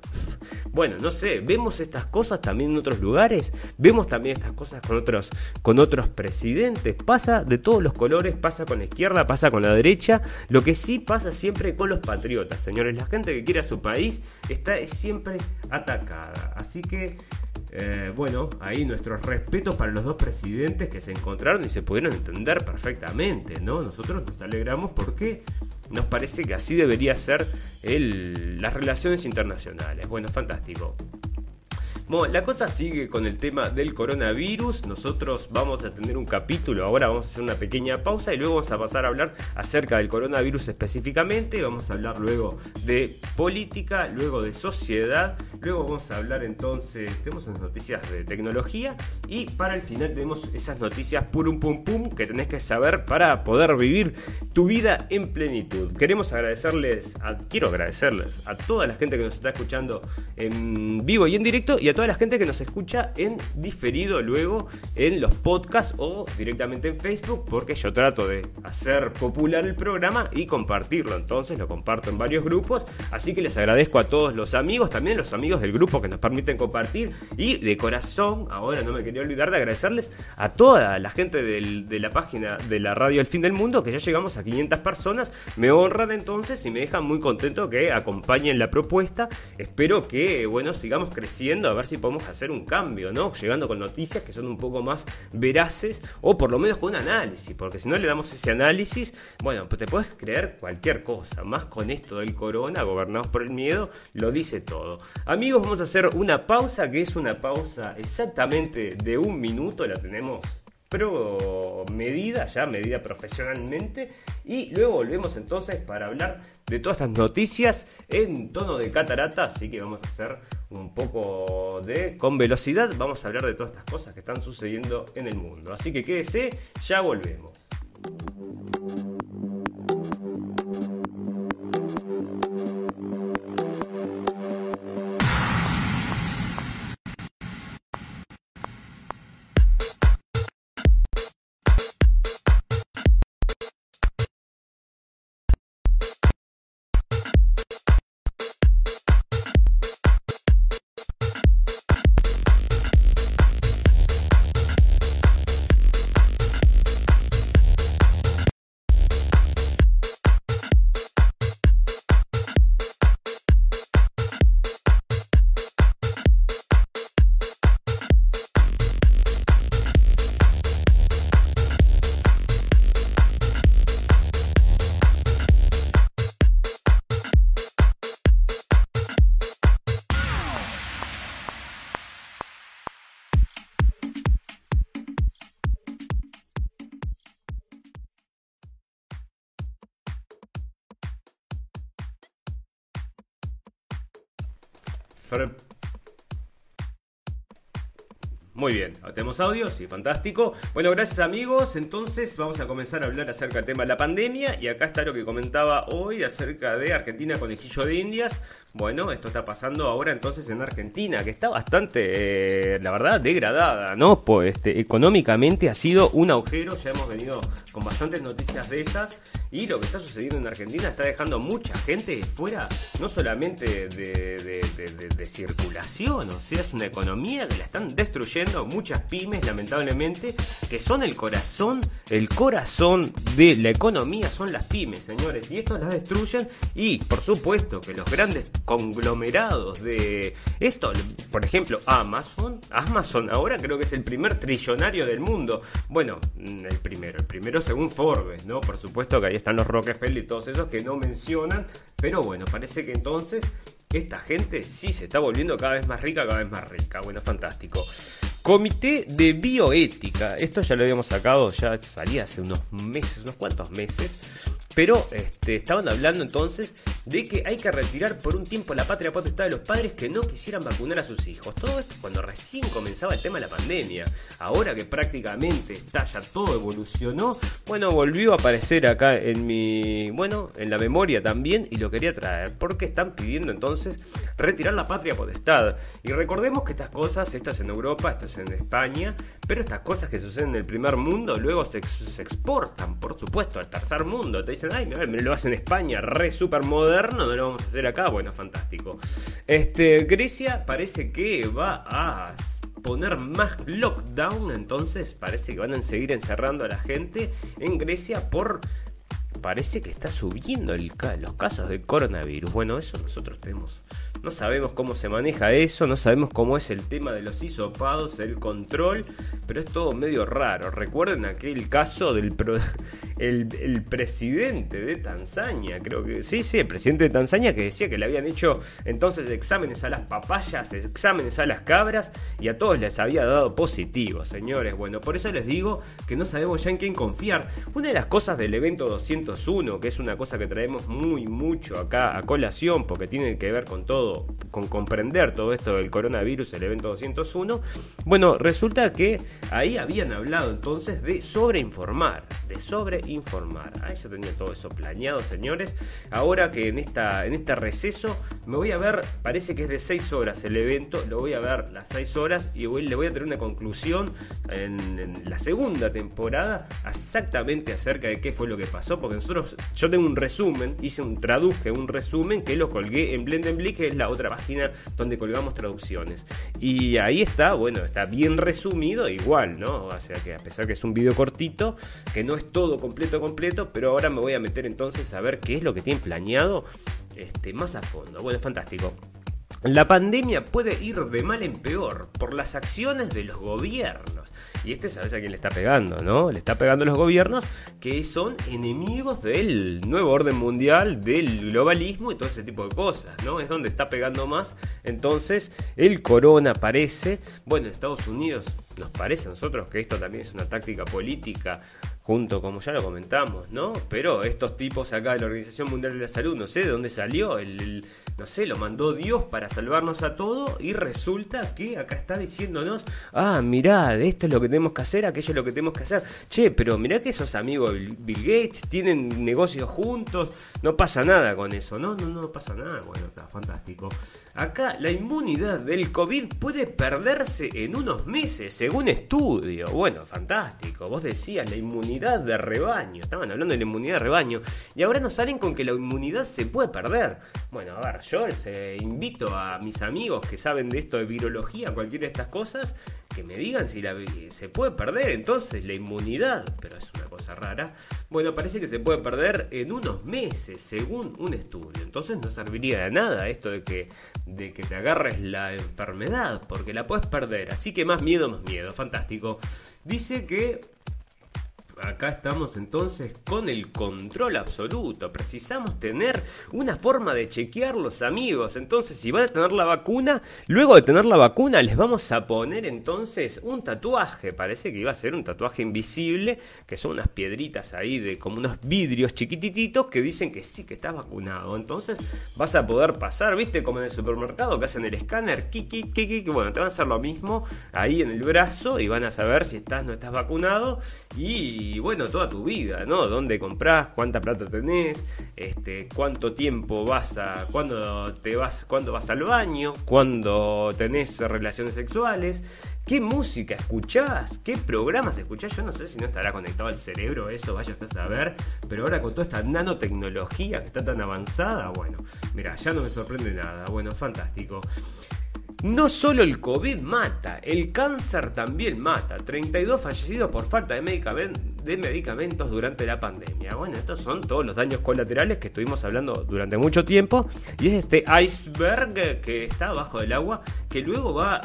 A: bueno, no sé, vemos estas cosas también en otros lugares, vemos también estas cosas con otros, con otros presidentes. Pasa de todos los colores, pasa con la izquierda, pasa con la derecha. Lo que sí pasa siempre con los patriotas, señores. La gente que quiere a su país está siempre atacada. Así que eh, bueno, ahí nuestros respetos para los dos presidentes que se encontraron y se pudieron entender perfectamente, ¿no? Nosotros nos alegramos porque nos parece que así debería ser las relaciones internacionales. Bueno, fantástico. Bueno, la cosa sigue con el tema del coronavirus. Nosotros vamos a tener un capítulo, ahora vamos a hacer una pequeña pausa y luego vamos a pasar a hablar acerca del coronavirus específicamente. Vamos a hablar luego de política, luego de sociedad, luego vamos a hablar entonces, tenemos unas noticias de tecnología y para el final tenemos esas noticias purum pum pum que tenés que saber para poder vivir tu vida en plenitud. Queremos agradecerles, quiero agradecerles a toda la gente que nos está escuchando en vivo y en directo y a toda la gente que nos escucha en diferido luego en los podcasts o directamente en Facebook, porque yo trato de hacer popular el programa y compartirlo. Entonces lo comparto en varios grupos. Así que les agradezco a todos los amigos, también los amigos del grupo que nos permiten compartir. Y de corazón, ahora no me quería olvidar de agradecerles a toda la gente de la página de la radio El Fin del Mundo, que ya llegamos a 500 personas. Me honran entonces y me dejan muy contento que acompañen la propuesta. Espero que, bueno, sigamos creciendo, a ver si podemos hacer un cambio, ¿no? Llegando con noticias que son un poco más veraces o por lo menos con análisis, porque si no le damos ese análisis, bueno, pues te puedes creer cualquier cosa, más con esto del corona, gobernados por el miedo, lo dice todo. Vamos a hacer una pausa, que es una pausa exactamente de un minuto, la tenemos pero medida, ya medida profesionalmente. Y luego volvemos entonces para hablar de todas estas noticias en tono de catarata. Así que vamos a hacer un poco de con velocidad. Vamos a hablar de todas estas cosas que están sucediendo en el mundo. Así que quédese, ya volvemos. Muy bien, tenemos audio, sí, fantástico. Bueno, gracias amigos. Entonces vamos a comenzar a hablar acerca del tema de la pandemia y acá está lo que comentaba hoy acerca de Argentina con Conejillo de Indias. Bueno, esto está pasando ahora entonces en Argentina, que está bastante, eh, la verdad, degradada, ¿no? Pues este, económicamente ha sido un agujero, ya hemos venido con bastantes noticias de esas, y lo que está sucediendo en Argentina está dejando mucha gente fuera, no solamente de, de circulación, o sea, es una economía que la están destruyendo muchas pymes, lamentablemente, que son el corazón, el corazón de la economía son las pymes, señores, y esto las destruyen, y por supuesto que los grandes conglomerados de esto, por ejemplo, Amazon, Amazon ahora creo que es el primer trillonario del mundo. Bueno, mm, el primero, el primero según Forbes, ¿no? Por supuesto que ahí están los Rockefeller y todos esos que no mencionan, pero bueno, parece que entonces esta gente sí se está volviendo cada vez más rica, cada vez más rica. Bueno, fantástico. Comité de Bioética. Esto ya lo habíamos sacado, ya salía hace unos meses, unos cuantos meses. Pero este, estaban hablando entonces de que hay que retirar por un tiempo la patria potestad de los padres que no quisieran vacunar a sus hijos. Todo esto cuando recién comenzaba el tema de la pandemia. Ahora que prácticamente está ya todo evolucionó, bueno, volvió a aparecer acá en mi, bueno, en la memoria también y lo quería traer porque están pidiendo entonces retirar la patria potestad. Y recordemos que estas cosas, esto es en Europa, esto es en España, pero estas cosas que suceden en el primer mundo luego se, exportan, por supuesto, al tercer mundo. Te dicen, ay, me lo hacen en España, re super moderno, no lo vamos a hacer acá. Bueno, fantástico. Este, Grecia parece que va a poner más lockdown, entonces parece que van a seguir encerrando a la gente en Grecia por parece que está subiendo el, los casos de coronavirus. Bueno, eso nosotros tenemos no sabemos cómo se maneja eso, no sabemos cómo es el tema de los hisopados, el control, pero es todo medio raro. Recuerden aquel caso del el, presidente de Tanzania, creo que sí, sí, el presidente de Tanzania que decía que le habían hecho entonces exámenes a las papayas, exámenes a las cabras y a todos les había dado positivo, señores. Bueno, por eso les digo que no sabemos ya en quién confiar. Una de las cosas del evento 201, que es una cosa que traemos muy mucho acá a colación porque tiene que ver con con comprender todo esto del coronavirus, el evento 201, bueno, resulta que ahí habían hablado entonces de sobreinformar, de sobreinformar. Ah, yo tenía todo eso planeado, señores. Ahora que en, esta, en este receso me voy a ver, parece que es de 6 horas el evento, lo voy a ver las 6 horas y le voy a tener una conclusión en, la segunda temporada exactamente acerca de qué fue lo que pasó, porque nosotros, yo tengo un resumen, hice un traduje, un resumen que lo colgué en Blendenblick, que es la otra página donde colgamos traducciones. Y ahí está, bueno, está bien resumido, igual, ¿no? O sea que a pesar que es un video cortito, que no es todo completo, completo, pero ahora me voy a meter entonces a ver qué es lo que tienen planeado este, más a fondo. Bueno, es fantástico. La pandemia puede ir de mal en peor por las acciones de los gobiernos. Y este sabes a quién le está pegando, ¿no? Le está pegando a los gobiernos que son enemigos del nuevo orden mundial, del globalismo y todo ese tipo de cosas, ¿no? Es donde está pegando más. Entonces, el corona parece, bueno, Estados Unidos nos parece a nosotros que esto también es una táctica política junto, como ya lo comentamos, ¿no? Pero estos tipos acá de la Organización Mundial de la Salud, no sé de dónde salió, el, no sé, lo mandó Dios para salvarnos a todos y resulta que acá está diciéndonos, ah, mirá, esto es lo que tenemos que hacer, aquello es lo que tenemos que hacer. Che, pero mirá que esos amigos Bill Gates tienen negocios juntos, no pasa nada con eso, ¿no? No, no pasa nada, bueno, está fantástico. Acá la inmunidad del COVID puede perderse en unos meses, según estudio. Bueno, fantástico. Vos decías la inmunidad de rebaño. Estaban hablando de la inmunidad de rebaño. Y ahora nos salen con que la inmunidad se puede perder. Bueno, a ver, yo les invito a mis amigos que saben de esto de virología, cualquiera de estas cosas, me digan si la, se puede perder entonces la inmunidad. Pero es una cosa rara. Bueno, parece que se puede perder en unos meses, según un estudio. Entonces no serviría de nada esto de que de que te agarres la enfermedad, porque la puedes perder. Así que más miedo, más miedo. Fantástico. Dice que acá estamos entonces con el control absoluto. Precisamos tener una forma de chequear los amigos. Entonces, si van a tener la vacuna, luego de tener la vacuna, les vamos a poner entonces un tatuaje. Parece que iba a ser un tatuaje invisible, que son unas piedritas ahí de como unos vidrios chiquitititos que dicen que sí que estás vacunado. Entonces, vas a poder pasar, viste, como en el supermercado que hacen el escáner, kiki, kiki, que bueno, te van a hacer lo mismo ahí en el brazo y van a saber si estás o no estás vacunado y bueno, toda tu vida, ¿no? ¿Dónde compras? ¿Cuánta plata tenés? Este, ¿Cuánto tiempo vas a... ¿Cuándo te vas, cuándo vas al baño? ¿Cuándo tenés relaciones sexuales? ¿Qué música escuchás? ¿Qué programas escuchás? Yo no sé si no estará conectado al cerebro eso, vaya usted a saber. Pero ahora con toda esta nanotecnología que está tan avanzada, bueno, mira, ya no me sorprende nada. Bueno, fantástico. No solo el COVID mata, el cáncer también mata. 32 fallecidos por falta de, medicamentos durante la pandemia. Bueno, estos son todos los daños colaterales que estuvimos hablando durante mucho tiempo. Y es este iceberg que está abajo del agua que luego va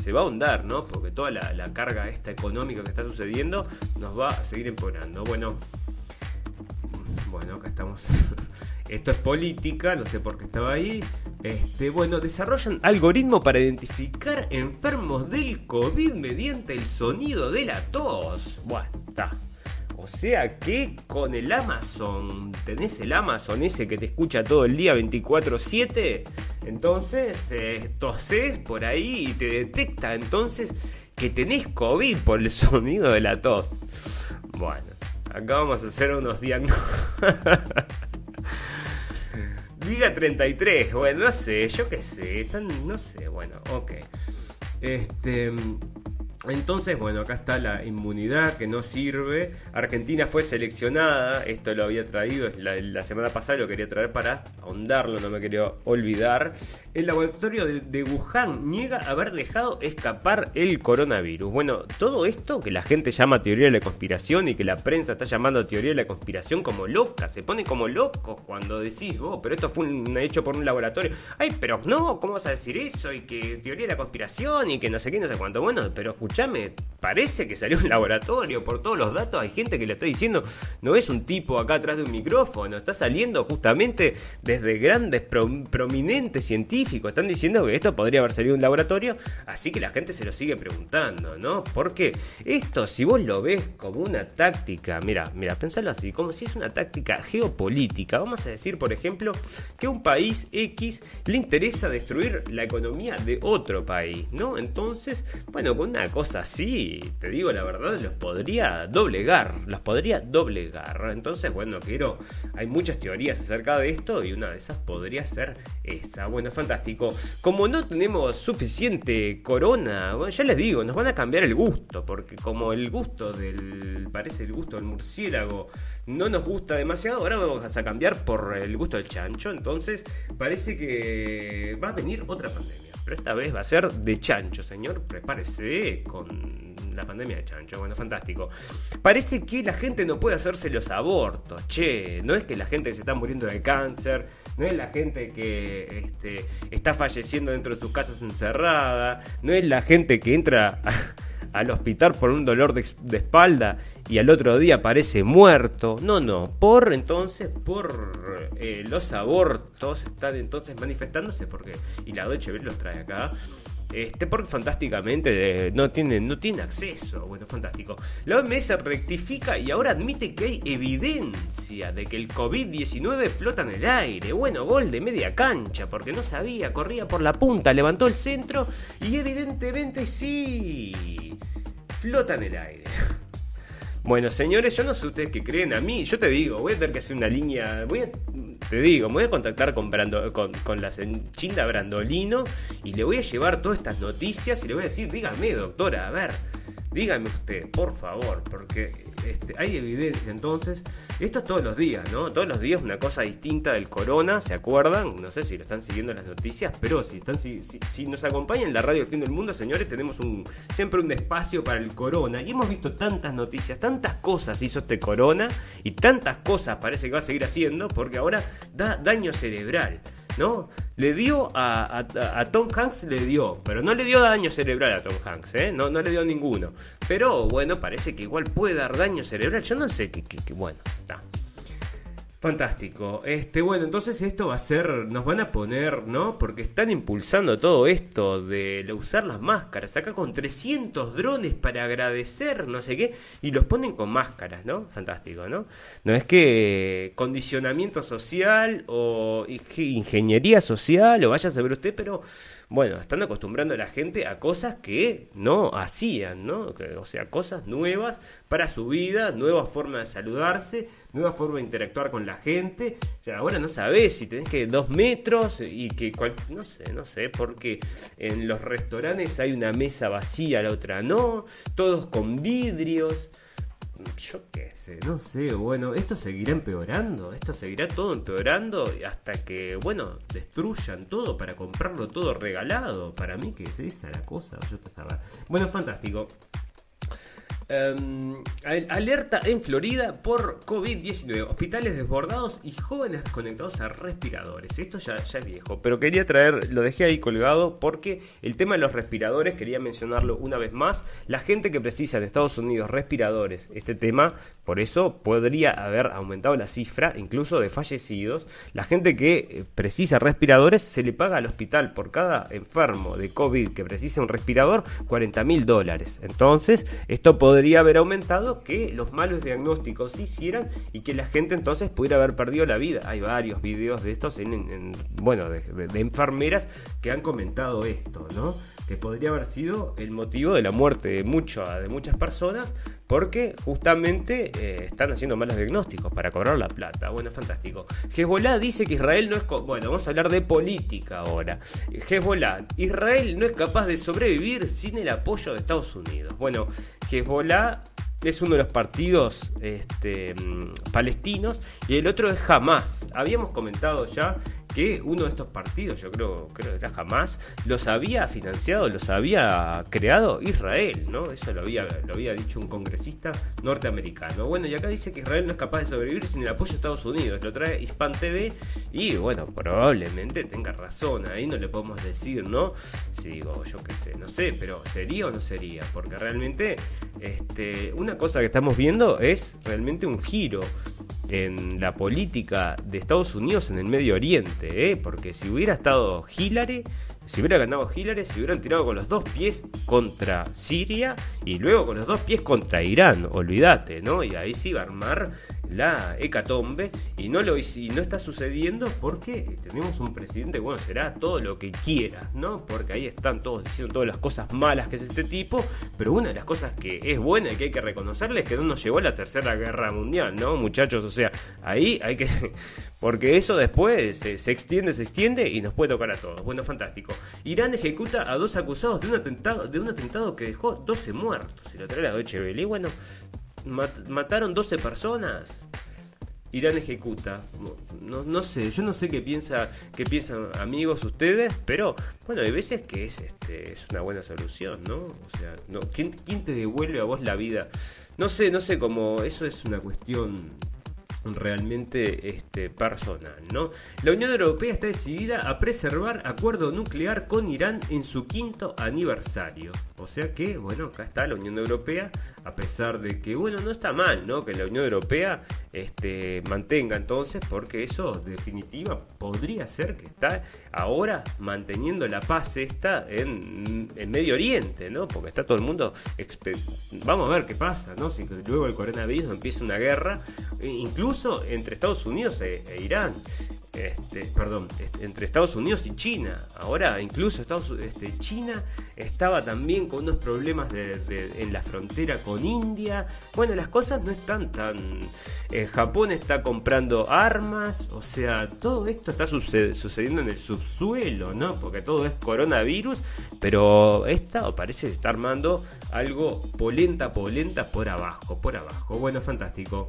A: se va a ahondar, ¿no? Porque toda la, la carga esta económica que está sucediendo nos va a seguir empeorando. Bueno, bueno, acá estamos. Esto es política, no sé por qué estaba ahí. Este, bueno, desarrollan algoritmo para identificar enfermos del COVID mediante el sonido de la tos. Bueno, está. O sea que con el Amazon, tenés el Amazon ese que te escucha todo el día 24/7, entonces eh, por ahí y te detecta entonces que tenés COVID por el sonido de la tos. Bueno, acá vamos a hacer unos diagnósticos. Diga 33, bueno, no sé, yo qué sé, no sé, bueno, ok. Este, entonces, bueno, acá está la inmunidad que no sirve. Argentina fue seleccionada, esto lo había traído la, semana pasada, lo quería traer para ahondarlo, no me quería olvidar. El laboratorio de, Wuhan niega haber dejado escapar el coronavirus. Bueno, todo esto que la gente llama teoría de la conspiración y que la prensa está llamando teoría de la conspiración como loca, se pone como locos cuando decís, oh, pero esto fue hecho por un laboratorio. Ay, pero no, ¿cómo vas a decir eso? Y que teoría de la conspiración y que no sé qué, no sé cuánto. Bueno, pero escucha me parece que salió un laboratorio, por todos los datos hay gente que le está diciendo, no es un tipo acá atrás de un micrófono, está saliendo justamente desde grandes prominentes científicos, están diciendo que esto podría haber salido un laboratorio, así que la gente se lo sigue preguntando, ¿no? Porque esto, si vos lo ves como una táctica, mira, mira, pensalo así, como si es una táctica geopolítica, vamos a decir, por ejemplo, que un país X le interesa destruir la economía de otro país, ¿no? Entonces, bueno, con una cosa así, te digo la verdad, los podría doblegar, los podría doblegar. Entonces, bueno, quiero, hay muchas teorías acerca de esto y una de esas podría ser esa. Bueno, fantástico. Como no tenemos suficiente corona, ya les digo, nos van a cambiar el gusto, porque como el gusto del, parece el gusto del murciélago, no nos gusta demasiado, ahora vamos a cambiar por el gusto del chancho, entonces parece que va a venir otra pandemia pero esta vez va a ser de chancho, señor. Prepárese con la pandemia de chancho. Bueno, fantástico. Parece que la gente no puede hacerse los abortos. Che, no es que la gente se está muriendo de cáncer, no es la gente que este, está falleciendo dentro de sus casas encerrada, no es la gente que entra al hospital por un dolor de, espalda y al otro día aparece muerto. No, no, por entonces, por eh, los abortos están entonces manifestándose porque, y la Deutsche Welle los trae acá, este, porque fantásticamente eh, no tiene, no tiene acceso. Bueno, fantástico. La OMS rectifica y ahora admite que hay evidencia de que el COVID-19 flota en el aire. Bueno, gol de media cancha, porque no sabía, corría por la punta, levantó el centro y evidentemente sí, flota en el aire. Bueno, señores, yo no sé ustedes qué creen a mí. Yo te digo, voy a tener que hacer una línea. Voy a, te digo, me voy a contactar con, con, con la Chinda Brandolino y le voy a llevar todas estas noticias y le voy a decir, dígame, doctora, a ver, dígame usted, por favor, porque este, hay evidencia entonces. Esto es todos los días, ¿no? Todos los días una cosa distinta del corona, ¿se acuerdan? No sé si lo están siguiendo las noticias, pero si, están, si, si, nos acompañan en la radio del fin del mundo, señores, tenemos un, siempre un espacio para el corona. Y hemos visto tantas noticias, tantas cosas hizo este corona y tantas cosas parece que va a seguir haciendo porque ahora da daño cerebral. ¿No? le dio a, a, Tom Hanks, le dio, pero no le dio daño cerebral a Tom Hanks, ¿eh? no, no le dio ninguno. Pero bueno, parece que igual puede dar daño cerebral. Yo no sé qué, bueno, está. Fantástico. Este, bueno, entonces esto va a ser, nos van a poner, ¿no? Porque están impulsando todo esto de usar las máscaras, acá con 300 drones para agradecer, no sé qué, y los ponen con máscaras, ¿no? Fantástico, ¿no? No es que condicionamiento social o ingeniería social o vaya a saber usted, pero bueno, están acostumbrando a la gente a cosas que no hacían, ¿no? O sea, cosas nuevas para su vida, nuevas formas de saludarse, nueva forma de interactuar con la gente. O sea, ahora no sabes si tenés que dos metros y que no sé, no sé, porque en los restaurantes hay una mesa vacía, la otra no, todos con vidrios yo qué sé, no sé, bueno, esto seguirá empeorando, esto seguirá todo empeorando hasta que, bueno, destruyan todo para comprarlo todo regalado. Para mí que es esa la cosa, yo te Bueno, fantástico. Em, alerta en Florida por COVID-19. Hospitales desbordados y jóvenes conectados a respiradores. Esto ya, ya, es viejo, pero quería traer, lo dejé ahí colgado porque el tema de los respiradores, quería mencionarlo una vez más. La gente que precisa en Estados Unidos respiradores, este tema, por eso podría haber aumentado la cifra incluso de fallecidos. La gente que eh, precisa respiradores se le paga al hospital por cada enfermo de COVID que precisa un respirador 40 mil dólares. Entonces, esto podría podría haber aumentado que los malos diagnósticos se hicieran y que la gente entonces pudiera haber perdido la vida. Hay varios videos de estos, en, bueno, de, enfermeras que han comentado esto, ¿no? Que podría haber sido el motivo de la muerte de, mucho, de muchas personas porque justamente eh, están haciendo malos diagnósticos para cobrar la plata. Bueno, fantástico. Hezbollah dice que Israel no es... Bueno, vamos a hablar de política ahora. Hezbollah, Israel no es capaz de sobrevivir sin el apoyo de Estados Unidos. Bueno, Hezbollah es uno de los partidos este, mm, palestinos y el otro es Hamas. Habíamos comentado ya que uno de estos partidos, yo creo, creo que era Hamas, los había financiado, los había creado Israel, ¿no? Eso lo había, lo había dicho un congresista norteamericano. Bueno, y acá dice que Israel no es capaz de sobrevivir sin el apoyo de Estados Unidos. Lo trae Hispan TV y bueno, probablemente tenga razón. Ahí no le podemos decir, ¿no? Si digo, yo qué sé, no sé, pero ¿sería o no sería? Porque realmente este, una cosa que estamos viendo es realmente un giro en la política de Estados Unidos en el Medio Oriente, ¿eh? porque si hubiera estado Hillary, si hubiera ganado Hillary, se hubieran tirado con los dos pies contra Siria y luego con los dos pies contra Irán, olvídate, ¿no? Y ahí sí a armar la hecatombe y no lo y no está sucediendo porque tenemos un presidente, bueno, será todo lo que quiera, ¿no? Porque ahí están todos diciendo todas las cosas malas que es este tipo, pero una de las cosas que es buena y que hay que reconocerle es que no nos llevó a la tercera guerra mundial, ¿no, muchachos? O sea, ahí hay que porque eso después se, extiende, se extiende y nos puede tocar a todos. Bueno, fantástico. Irán ejecuta a dos acusados de un atentado, de un atentado que dejó 12 muertos. Y lo trae la Deutsche Welle. Y mataron 12 personas. Irán ejecuta. No, no, sé, yo no sé qué piensa, qué piensan amigos ustedes, pero bueno, hay veces que es este es una buena solución, ¿no? O sea, ¿quién, ¿quién te devuelve a vos la vida? No sé, no sé cómo eso es una cuestión realmente este, personal. ¿no? La Unión Europea está decidida a preservar acuerdo nuclear con Irán en su quinto aniversario. O sea que, bueno, acá está la Unión Europea, a pesar de que, bueno, no está mal, ¿no? Que la Unión Europea este, mantenga entonces, porque eso, definitiva, podría ser que está ahora manteniendo la paz esta en, en Medio Oriente, ¿no? Porque está todo el mundo... Vamos a ver qué pasa, ¿no? Si luego el coronavirus empieza una guerra, e incluso entre Estados Unidos e, e Irán. Este, perdón, entre Estados Unidos y China. Ahora incluso Estados, este, China estaba también con unos problemas en la frontera con India. Bueno, las cosas no están tan... Eh, Japón está comprando armas, o sea, todo esto está sucediendo en el subsuelo, ¿no? Porque todo es coronavirus, pero esta parece estar armando algo polenta, polenta por abajo, por abajo. Bueno, fantástico.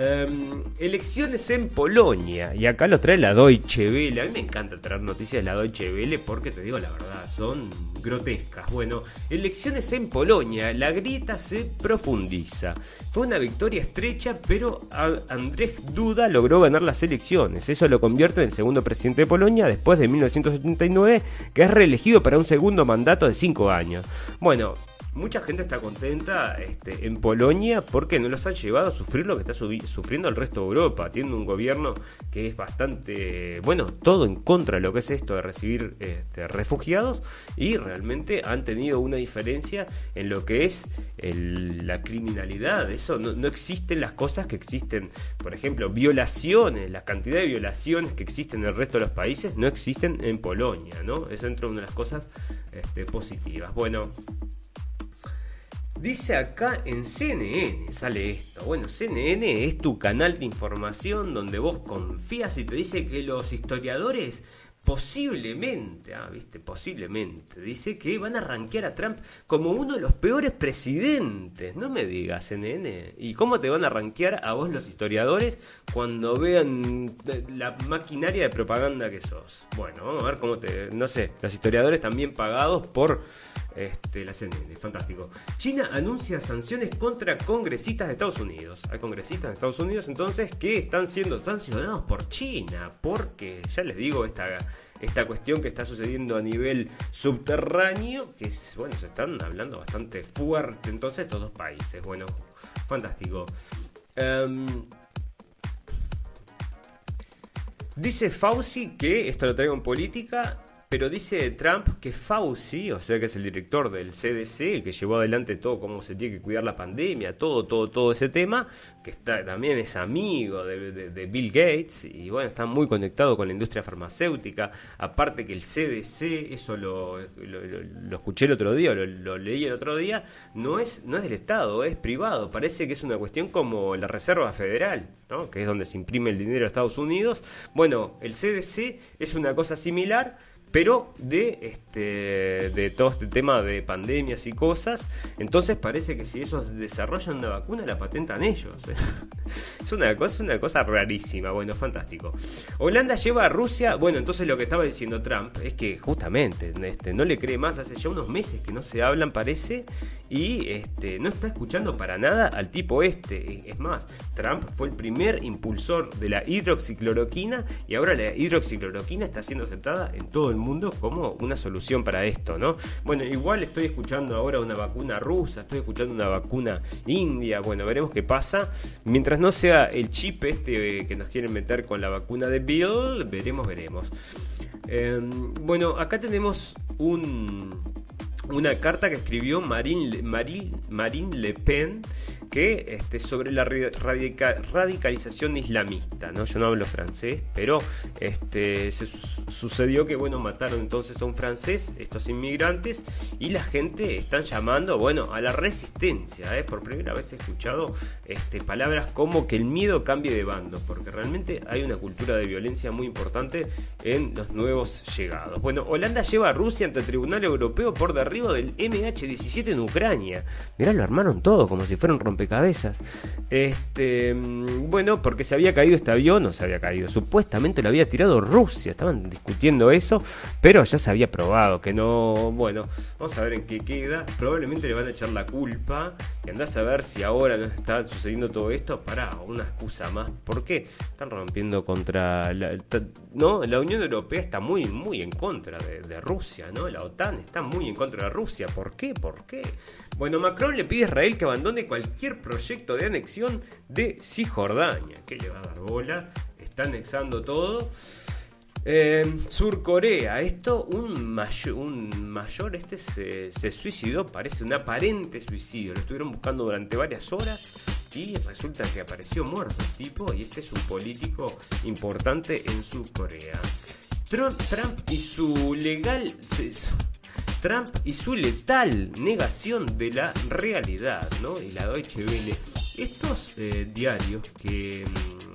A: Em, elecciones en Polonia. Y acá lo trae la Deutsche Welle. A mí me encanta traer noticias de la Deutsche Welle porque te digo la verdad son grotescas. Bueno, elecciones en Polonia, la grieta se profundiza. Fue una victoria estrecha, pero Andrzej Duda logró ganar las elecciones. Eso lo convierte en el segundo presidente de Polonia después de 1979, que es reelegido para un segundo mandato de cinco años. Bueno, mucha gente está contenta este, en Polonia porque no los han llevado a sufrir lo que está sufriendo el resto de Europa. Tiene un gobierno que es bastante, bueno, todo en contra de lo que es esto de recibir este, refugiados y realmente han tenido una diferencia en lo que es la criminalidad. Eso no, existen las cosas que existen, por ejemplo, violaciones, la cantidad de violaciones que existen en el resto de los países no existen en Polonia, ¿no? Es entre una de las cosas este, positivas. Bueno. Dice acá en CNN, sale esto. Bueno, CNN es tu canal de información donde vos confías y te dice que los historiadores posiblemente, ah, viste, posiblemente, dice que van a rankear a Trump como uno de los peores presidentes. No me digas, CNN. ¿Y cómo te van a rankear a vos los historiadores cuando vean la maquinaria de propaganda que sos? Bueno, vamos a ver cómo te. No sé, los historiadores también pagados por este, la CNN, fantástico. China anuncia sanciones contra congresistas de Estados Unidos. Hay congresistas de Estados Unidos entonces que están siendo sancionados por China. Porque, ya les digo, esta, esta cuestión que está sucediendo a nivel subterráneo, que bueno, se están hablando bastante fuerte entonces estos dos países. Bueno, fantástico. Em, dice Fauci que, esto lo traigo en política, pero dice Trump que Fauci, o sea que es el director del CDC, el que llevó adelante todo cómo se tiene que cuidar la pandemia, todo, todo, todo ese tema, que está, también es amigo de, Bill Gates y bueno, está muy conectado con la industria farmacéutica. Aparte que el CDC, eso lo, lo, escuché el otro día, lo, leí el otro día, no es, no es del Estado, es privado. Parece que es una cuestión como la Reserva Federal, ¿no? que es donde se imprime el dinero de Estados Unidos. Bueno, el CDC es una cosa similar pero de este de todo este tema de pandemias y cosas entonces parece que si ellos desarrollan una vacuna la patentan ellos es una cosa una cosa rarísima. Bueno fantástico. Holanda lleva a Rusia. Bueno entonces lo que estaba diciendo Trump es que justamente este no le cree más. Hace ya unos meses que no se hablan parece y este no está escuchando para nada al tipo este es más Trump fue el primer impulsor de la hidroxicloroquina y ahora la hidroxicloroquina está siendo aceptada en todo el mundo como una solución para esto, ¿no? Bueno, igual estoy escuchando ahora una vacuna rusa, estoy escuchando una vacuna india, bueno, veremos qué pasa. Mientras no sea el chip este que nos quieren meter con la vacuna de Bill, veremos, veremos. Em, bueno, acá tenemos un, una carta que escribió Marine, Marine Le Pen que este, sobre la radicalización islamista, ¿no? Yo no hablo francés, pero este, se sucedió que, bueno, mataron entonces a un francés, estos inmigrantes, y la gente están llamando, bueno, a la resistencia, ¿eh? Por primera vez he escuchado este, palabras como que el miedo cambie de bando, porque realmente hay una cultura de violencia muy importante en los nuevos llegados. Bueno, Holanda lleva a Rusia ante el Tribunal Europeo por derribo del MH17 en Ucrania. Mirá, lo armaron todo como si fueran rompecabezas. Este, mm, bueno, porque se había caído este avión, no se había caído, supuestamente lo había tirado Rusia, estaban discutiendo eso, pero ya se había probado que no, bueno, vamos a ver en qué queda, probablemente le van a echar la culpa y andás a ver si ahora no está sucediendo todo esto para una excusa más, ¿por qué? Están rompiendo contra la, no, la Unión Europea está muy, muy en contra de, de Rusia, ¿no? La OTAN está muy en contra de Rusia, ¿por qué? ¿Por qué? Bueno, Macron le pide a Israel que abandone cualquier proyecto de anexión de Cisjordania. ¿Qué le va a dar bola? Está anexando todo. Eh, Sur Corea, esto, un, mayor, un mayor este se, suicidó, parece un aparente suicidio. Lo estuvieron buscando durante varias horas y resulta que apareció muerto el tipo y este es un político importante en Sur Corea. Trump, Trump y su legal Trump y su letal negación de la realidad, ¿no? Y la Deutsche Welle. Estos eh, diarios que, mm,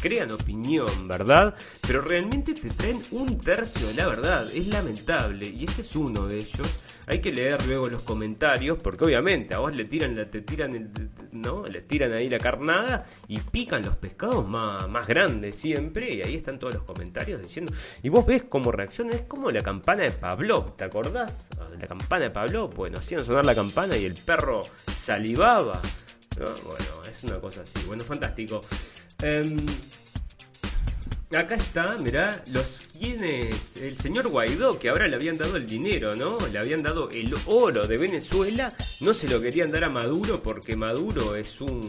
A: crean opinión, ¿verdad? Pero realmente te traen un tercio de la verdad. Es lamentable. Y este es uno de ellos. Hay que leer luego los comentarios, porque obviamente a vos le tiran, la, te tiran el, ¿no? Le tiran ahí la carnada y pican los pescados más, más grandes siempre. Y ahí están todos los comentarios diciendo. Y vos ves cómo reacciona. Es como la campana de Pablo, ¿te acordás? La campana de Pablo, bueno, hacían sonar la campana y el perro salivaba. Bueno, es una cosa así. Bueno, fantástico. Em, acá está, mirá, los El señor Guaidó, que ahora le habían dado el dinero, ¿no? Le habían dado el oro de Venezuela. No se lo querían dar a Maduro porque Maduro es un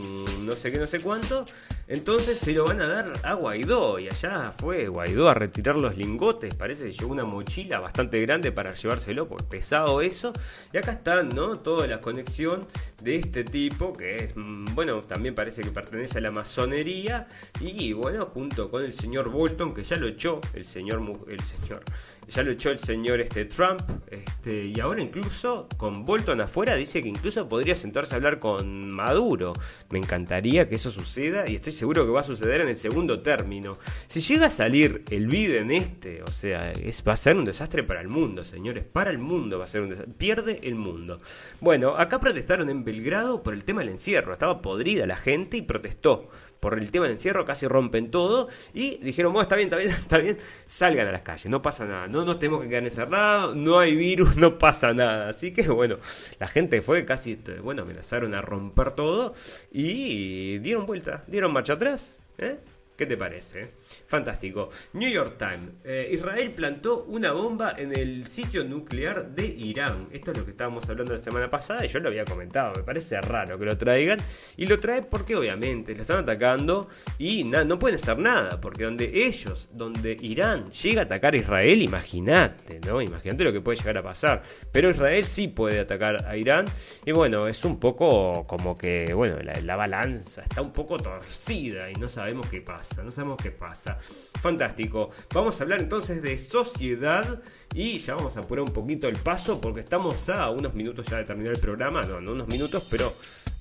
A: no sé qué, no sé cuánto. Entonces se lo van a dar a Guaidó. Y allá fue Guaidó a retirar los lingotes. Parece que llevó una mochila bastante grande para llevárselo, por pesado eso. Y acá están, ¿no? Toda la conexión de este tipo, que es, mm, bueno, también parece que pertenece a la masonería. Y bueno, junto con el señor Bolton, que ya lo echó el señor, el señor, ya lo echó el señor este, Trump, este, y ahora incluso con Bolton afuera dice que incluso podría sentarse a hablar con Maduro. Me encantaría que eso suceda y estoy seguro que va a suceder en el segundo término. Si llega a salir el Biden este, o sea, es, va a ser un desastre para el mundo, señores, para el mundo va a ser un desastre, pierde el mundo. Bueno, acá protestaron en Belgrado por el tema del encierro, estaba podrida la gente y protestó por el tema del encierro, casi rompen todo y dijeron, bueno, está bien, está bien, está bien, salgan a las calles, no pasa nada, no nos tenemos que quedar encerrados, no hay virus, no pasa nada. Así que bueno, la gente fue casi, este, bueno, amenazaron a romper todo y dieron vuelta, dieron marcha atrás. ¿eh? ¿Qué te parece? Fantástico. New York Times. Eh, Israel plantó una bomba en el sitio nuclear de Irán. Esto es lo que estábamos hablando la semana pasada y yo lo había comentado. Me parece raro que lo traigan. Y lo trae porque obviamente lo están atacando y no pueden hacer nada. Porque donde ellos, donde Irán llega a atacar a Israel, imagínate, ¿no? Imagínate lo que puede llegar a pasar. Pero Israel sí puede atacar a Irán. Y bueno, es un poco como que, bueno, la, la balanza está un poco torcida y no sabemos qué pasa. No sabemos qué pasa. Fantástico. Vamos a hablar entonces de sociedad y ya vamos a apurar un poquito el paso porque estamos a unos minutos ya de terminar el programa. No, no unos minutos, pero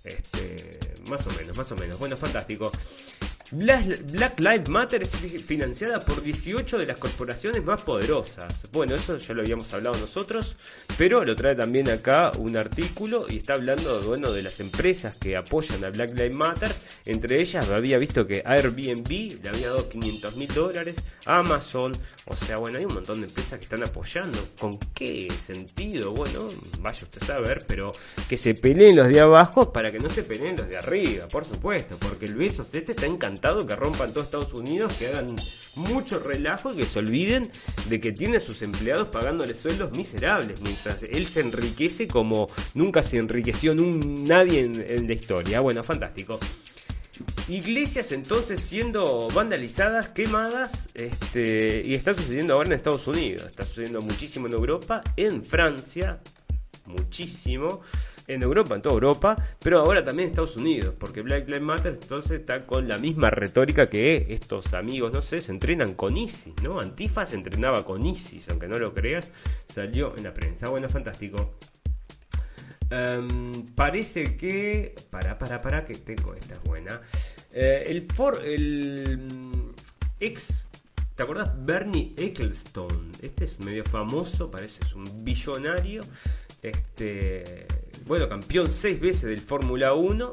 A: este, más o menos, más o menos. Bueno, fantástico. Black Lives Matter es financiada por 18 de las corporaciones más poderosas. Bueno, eso ya lo habíamos hablado nosotros, pero lo trae también acá un artículo y está hablando bueno, de las empresas que apoyan a Black Lives Matter. Entre ellas había visto que Airbnb le había dado 500 mil dólares, Amazon, o sea, bueno, hay un montón de empresas que están apoyando. ¿Con qué sentido? Bueno, vaya usted a saber, pero que se peleen los de abajo para que no se peleen los de arriba, por supuesto, porque el beso este está encantado que rompan todo Estados Unidos, que hagan mucho relajo y que se olviden de que tiene a sus empleados pagándoles sueldos miserables, mientras él se enriquece como nunca se enriqueció nadie en, la historia. Bueno, fantástico. Iglesias entonces siendo vandalizadas, quemadas, este, y está sucediendo ahora en Estados Unidos, está sucediendo muchísimo en Europa, en Francia, muchísimo en Europa, en toda Europa, pero ahora también en Estados Unidos, porque Black Lives Matter entonces está con la misma retórica que estos amigos, no sé, se entrenan con ISIS, ¿no? Antifa se entrenaba con ISIS, aunque no lo creas, salió en la prensa. Bueno, fantástico. Em, parece que. Para, para, para, que tengo esta buena. Eh, el for. El. Mm, ex. ¿Te acuerdas? Bernie Ecclestone. Este es medio famoso, parece es un billonario. Este bueno, campeón seis veces del Fórmula 1.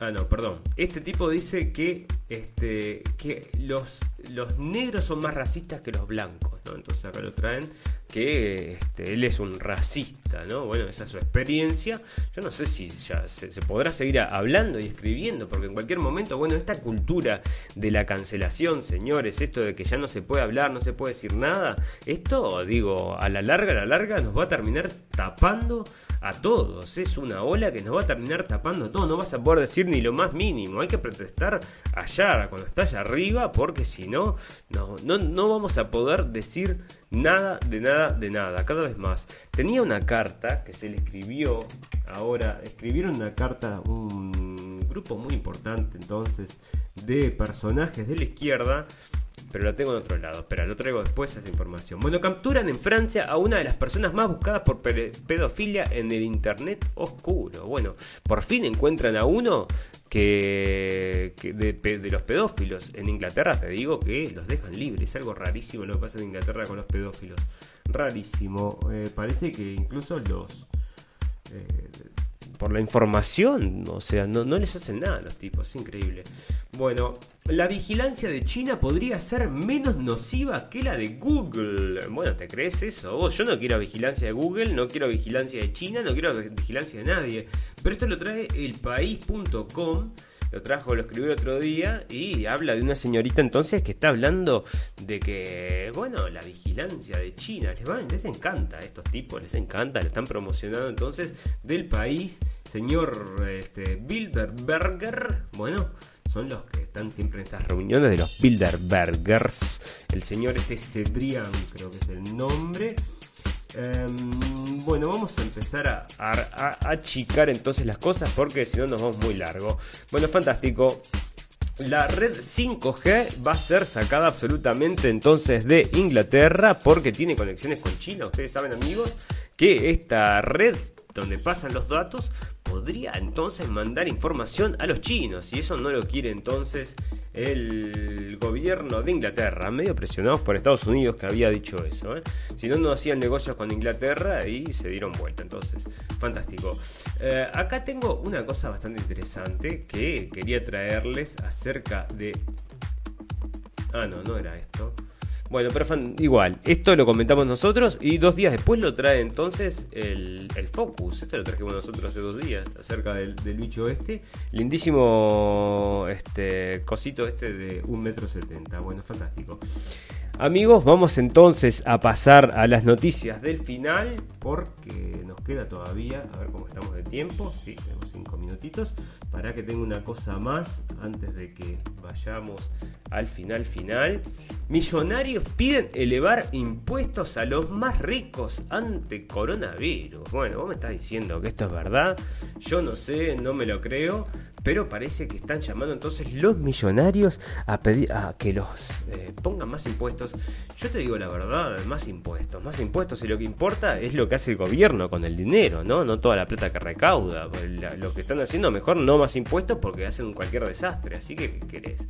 A: Ah, no, perdón. Este tipo dice que, este, que los, los negros son más racistas que los blancos, ¿no? Entonces acá lo traen que este, él es un racista, ¿no? Bueno, esa es su experiencia. Yo no sé si ya se, podrá seguir hablando y escribiendo, porque en cualquier momento, bueno, esta cultura de la cancelación, señores, esto de que ya no se puede hablar, no se puede decir nada, esto, digo, a la larga, a la larga, nos va a terminar tapando a todos. Es una ola que nos va a terminar tapando a todos. No vas a poder decir ni lo más mínimo. Hay que protestar allá, cuando está allá arriba, porque si no, no, no, no vamos a poder decir nada, de nada, de nada. Cada vez más. Tenía una carta que se le escribió. Ahora, escribieron una carta, un grupo muy importante entonces de personajes de la izquierda pero la tengo en otro lado. Espera, lo traigo después esa información. Bueno, capturan en Francia a una de las personas más buscadas por pedofilia en el internet oscuro. Bueno, por fin encuentran a uno que, de, los pedófilos. En Inglaterra te digo que los dejan libres. Es algo rarísimo lo que pasa en Inglaterra con los pedófilos. Rarísimo. Eh, parece que incluso los... Eh, por la información, o sea, no, les hacen nada a los tipos, es increíble. Bueno, la vigilancia de China podría ser menos nociva que la de Google. Bueno, ¿te crees eso? yo no quiero vigilancia de Google, no quiero vigilancia de China, no quiero vigilancia de nadie. Pero esto lo trae elpaís.com lo trajo, lo escribió el otro día y habla de una señorita entonces que está hablando de que, bueno, la vigilancia de China, les, encanta a estos tipos, les encanta, le están promocionando entonces del país, señor este, Bilderberger, bueno, son los que están siempre en estas reuniones de los Bilderbergers, el señor este Cebrián creo que es el nombre, Em, bueno, vamos a empezar a, achicar entonces las cosas porque si no nos vamos muy largo. Bueno, fantástico. La red 5G va a ser sacada absolutamente entonces de Inglaterra porque tiene conexiones con China. Ustedes saben amigos que esta red donde pasan los datos podría entonces mandar información a los chinos y eso no lo quiere entonces el gobierno de Inglaterra, medio presionados por Estados Unidos que había dicho eso. ¿eh? Si no, no hacían negocios con Inglaterra y se dieron vuelta. Entonces, fantástico. Eh, acá tengo una cosa bastante interesante que quería traerles acerca de... Ah, no, no era esto. Bueno, pero igual, esto lo comentamos nosotros y dos días después lo trae entonces el, Focus. Esto lo trajimos nosotros hace dos días acerca del, bicho este. Lindísimo este cosito este de un metro setenta. Bueno, fantástico. Amigos, vamos entonces a pasar a las noticias del final porque nos queda todavía, a ver cómo estamos de tiempo, sí, tenemos cinco minutitos, para que tenga una cosa más antes de que vayamos al final final. Millonarios piden elevar impuestos a los más ricos ante coronavirus. Bueno, vos me estás diciendo que esto es verdad, yo no sé, no me lo creo, pero parece que están llamando entonces los millonarios a pedir a que los eh, pongan más impuestos. Yo te digo la verdad, más impuestos, más impuestos y lo que importa es lo que hace el gobierno con el dinero, ¿no? No toda la plata que recauda. lo que están haciendo mejor no más impuestos porque hacen cualquier desastre, así que ¿qué querés?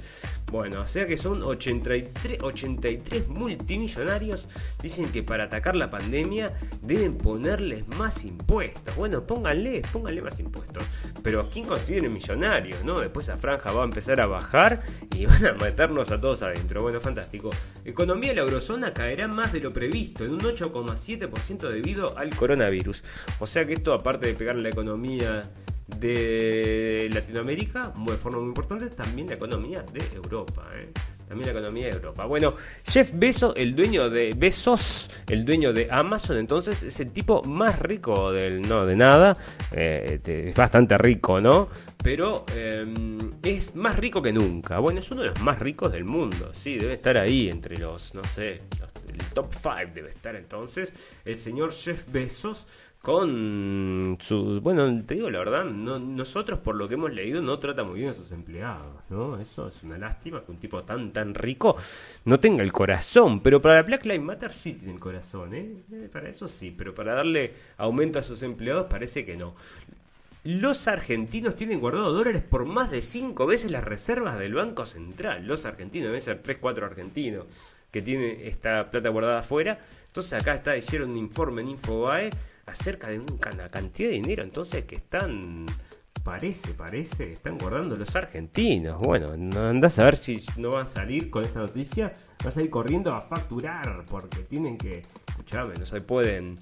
A: Bueno, o sea que son 83, 83 multimillonarios dicen que para atacar la pandemia deben ponerles más impuestos. Bueno, pónganle, pónganle más impuestos. Pero ¿a quién consideren millonarios? Después la franja va a empezar a bajar y van a meternos a todos adentro. Bueno, fantástico. Economía de la eurozona caerá más de lo previsto, en un 8,7% debido al coronavirus. O sea que esto, aparte de pegar la economía de Latinoamérica, de forma muy importante, también la economía de Europa. ¿eh? También la economía de Europa. Bueno, Jeff Bezos, el dueño de Besos, el dueño de Amazon, entonces es el tipo más rico del no de nada. Eh, es bastante rico, ¿no? Pero em, es más rico que nunca. Bueno, es uno de los más ricos del mundo. Sí, debe estar ahí entre los, no sé, el top 5 debe estar entonces. El señor Jeff Bezos con su... Bueno, te digo la verdad, nosotros por lo que hemos leído no trata muy bien a sus empleados, ¿no? Eso es una lástima que un tipo tan, tan rico no tenga el corazón, pero para Black Lives Matter sí tiene el corazón, ¿eh? ¿eh? Para eso sí, pero para darle aumento a sus empleados parece que no. Los argentinos tienen guardado dólares por más de 5 veces las reservas del Banco Central. Los argentinos, deben ser 3, 4 argentinos que tienen esta plata guardada afuera. Entonces acá está, hicieron un informe en Infobae acerca de una cantidad de dinero entonces que están parece, parece, están guardando los argentinos. Bueno, no andás a ver si no va a salir con esta noticia, vas a ir corriendo a facturar, porque tienen que, escuchame, no se pueden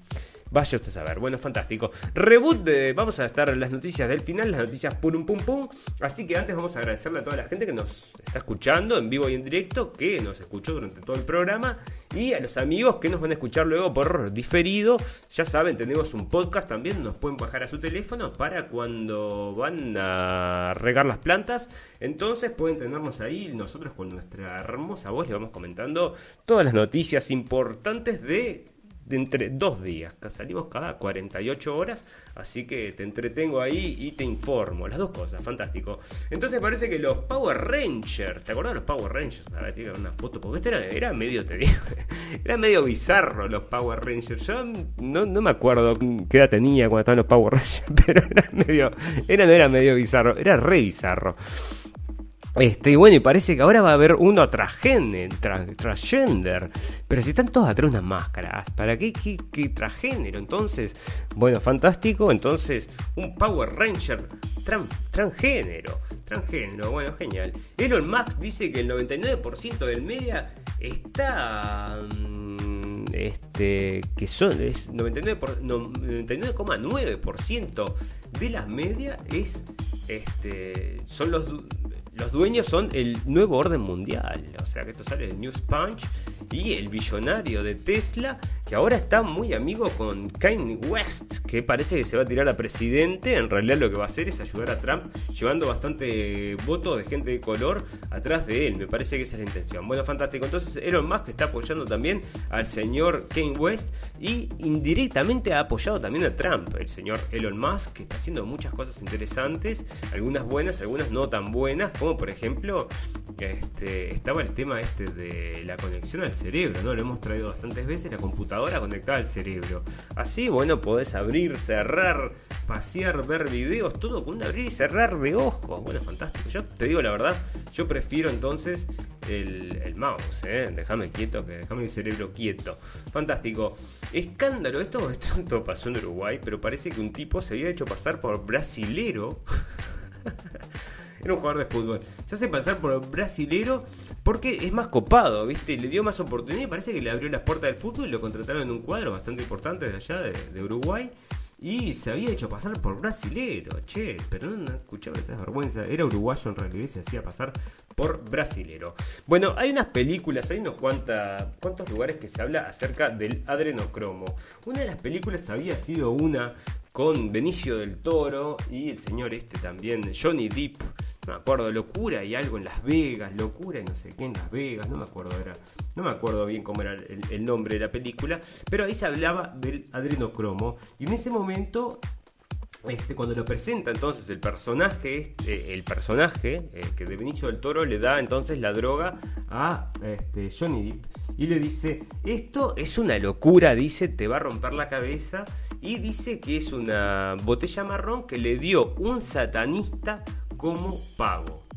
A: Vaya usted a saber. Bueno, fantástico. Reboot de. Vamos a estar en las noticias del final, las noticias pum pum pum. Así que antes vamos a agradecerle a toda la gente que nos está escuchando en vivo y en directo, que nos escuchó durante todo el programa. Y a los amigos que nos van a escuchar luego por diferido. Ya saben, tenemos un podcast también. Nos pueden bajar a su teléfono para cuando van a regar las plantas. Entonces pueden tenernos ahí. Nosotros con nuestra hermosa voz le vamos comentando todas las noticias importantes de entre dos días. Salimos cada 48 horas, así que te entretengo ahí y te informo. Las dos cosas, fantástico. Entonces parece que los Power Rangers, ¿te acordás de los Power Rangers? A ver, tiene una foto, porque este era, era medio, te digo, era medio bizarro los Power Rangers. Yo no, no me acuerdo qué edad tenía cuando estaban los Power Rangers, pero era medio, era, no era medio bizarro, era re bizarro. Este, y bueno, y parece que ahora va a haber uno transgénero, transgender. Pero si están todos atrás unas máscaras, ¿para qué, qué, transgénero? Entonces, bueno, fantástico. Entonces, un Power Ranger transgénero. Transgénero, bueno, genial. Elon Musk dice que el 99% del media está. Mm, este, que son, es 99,9% de las medias es, este, son los los dueños son el nuevo orden mundial. O sea que esto sale de News Punch y el billonario de Tesla, que ahora está muy amigo con Kanye West, que parece que se va a tirar a presidente. En realidad lo que va a hacer es ayudar a Trump, llevando bastante votos de gente de color atrás de él. Me parece que esa es la intención. Bueno, fantástico. Entonces Elon Musk está apoyando también al señor Kanye West y indirectamente ha apoyado también a Trump. El señor Elon Musk, que está haciendo muchas cosas interesantes, algunas buenas, algunas no tan buenas, como por ejemplo este, estaba el tema este de la conexión al cerebro, ¿no? Lo hemos traído bastantes veces, la computadora conectada al cerebro. Así, bueno, podés abrir, cerrar, pasear, ver videos, todo con un abrir y cerrar de ojos. Bueno, fantástico. Yo te digo la verdad, yo prefiero entonces el, mouse, ¿eh? Déjame quieto, que déjame el cerebro quieto. Fantástico. Escándalo, esto, esto pasó en Uruguay, pero parece que un tipo se había hecho pasar por brasilero. Era un jugador de fútbol. Se hace pasar por brasilero porque es más copado, ¿viste? Le dio más oportunidad y parece que le abrió las puertas del fútbol lo contrataron en un cuadro bastante importante de allá, de, Uruguay. Y se había hecho pasar por brasilero, che, pero no, escuchaba esta vergüenza. Era uruguayo en realidad y se hacía pasar por brasilero. Bueno, hay unas películas, hay unos cuantos lugares que se habla acerca del adrenocromo. Una de las películas había sido una con Benicio del Toro y el señor este también, Johnny Depp. No me acuerdo, locura y algo en Las Vegas, locura y no sé qué en Las Vegas, no me acuerdo, era, no me acuerdo bien cómo era el, nombre de la película, pero ahí se hablaba del adrenocromo. Y en ese momento este, cuando lo presenta entonces el personaje, este, el personaje que de Benicio del Toro le da entonces la droga a este, Johnny Depp y le dice, esto es una locura, dice, te va a romper la cabeza y dice que es una botella marrón que le dio un satanista como pago.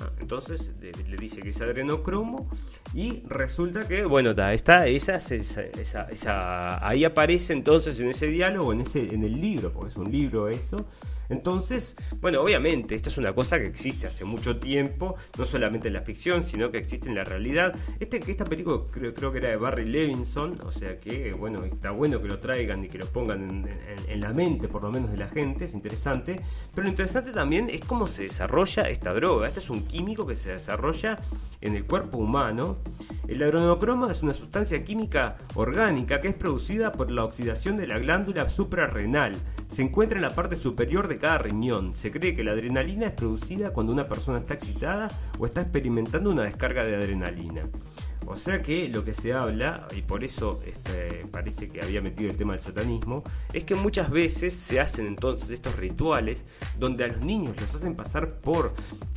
A: Ah, entonces le, dice que es adrenocromo y resulta que, bueno, está, esa, esa, esa, ahí aparece entonces en ese diálogo, en, ese, en el libro, porque es un libro eso. Entonces, bueno, obviamente, esta es una cosa que existe hace mucho tiempo, no solamente en la ficción, sino que existe en la realidad. Este, esta película creo, creo que era de Barry Levinson, o sea que, bueno, está bueno que lo traigan y que lo pongan en la mente, por lo menos de la gente, es interesante. Pero lo interesante también es cómo se desarrolla esta droga. Este es un químico que se desarrolla en el cuerpo humano. El adrenocromo es una sustancia química orgánica que es producida por la oxidación de la glándula suprarrenal. Se encuentra en la parte superior de cada riñón. Se cree que la adrenalina es producida cuando una persona está excitada o está experimentando una descarga de adrenalina. O sea que lo que se habla, y por eso este, parece que había metido el tema del satanismo, es que muchas veces se hacen entonces estos rituales donde a los niños los hacen pasar por,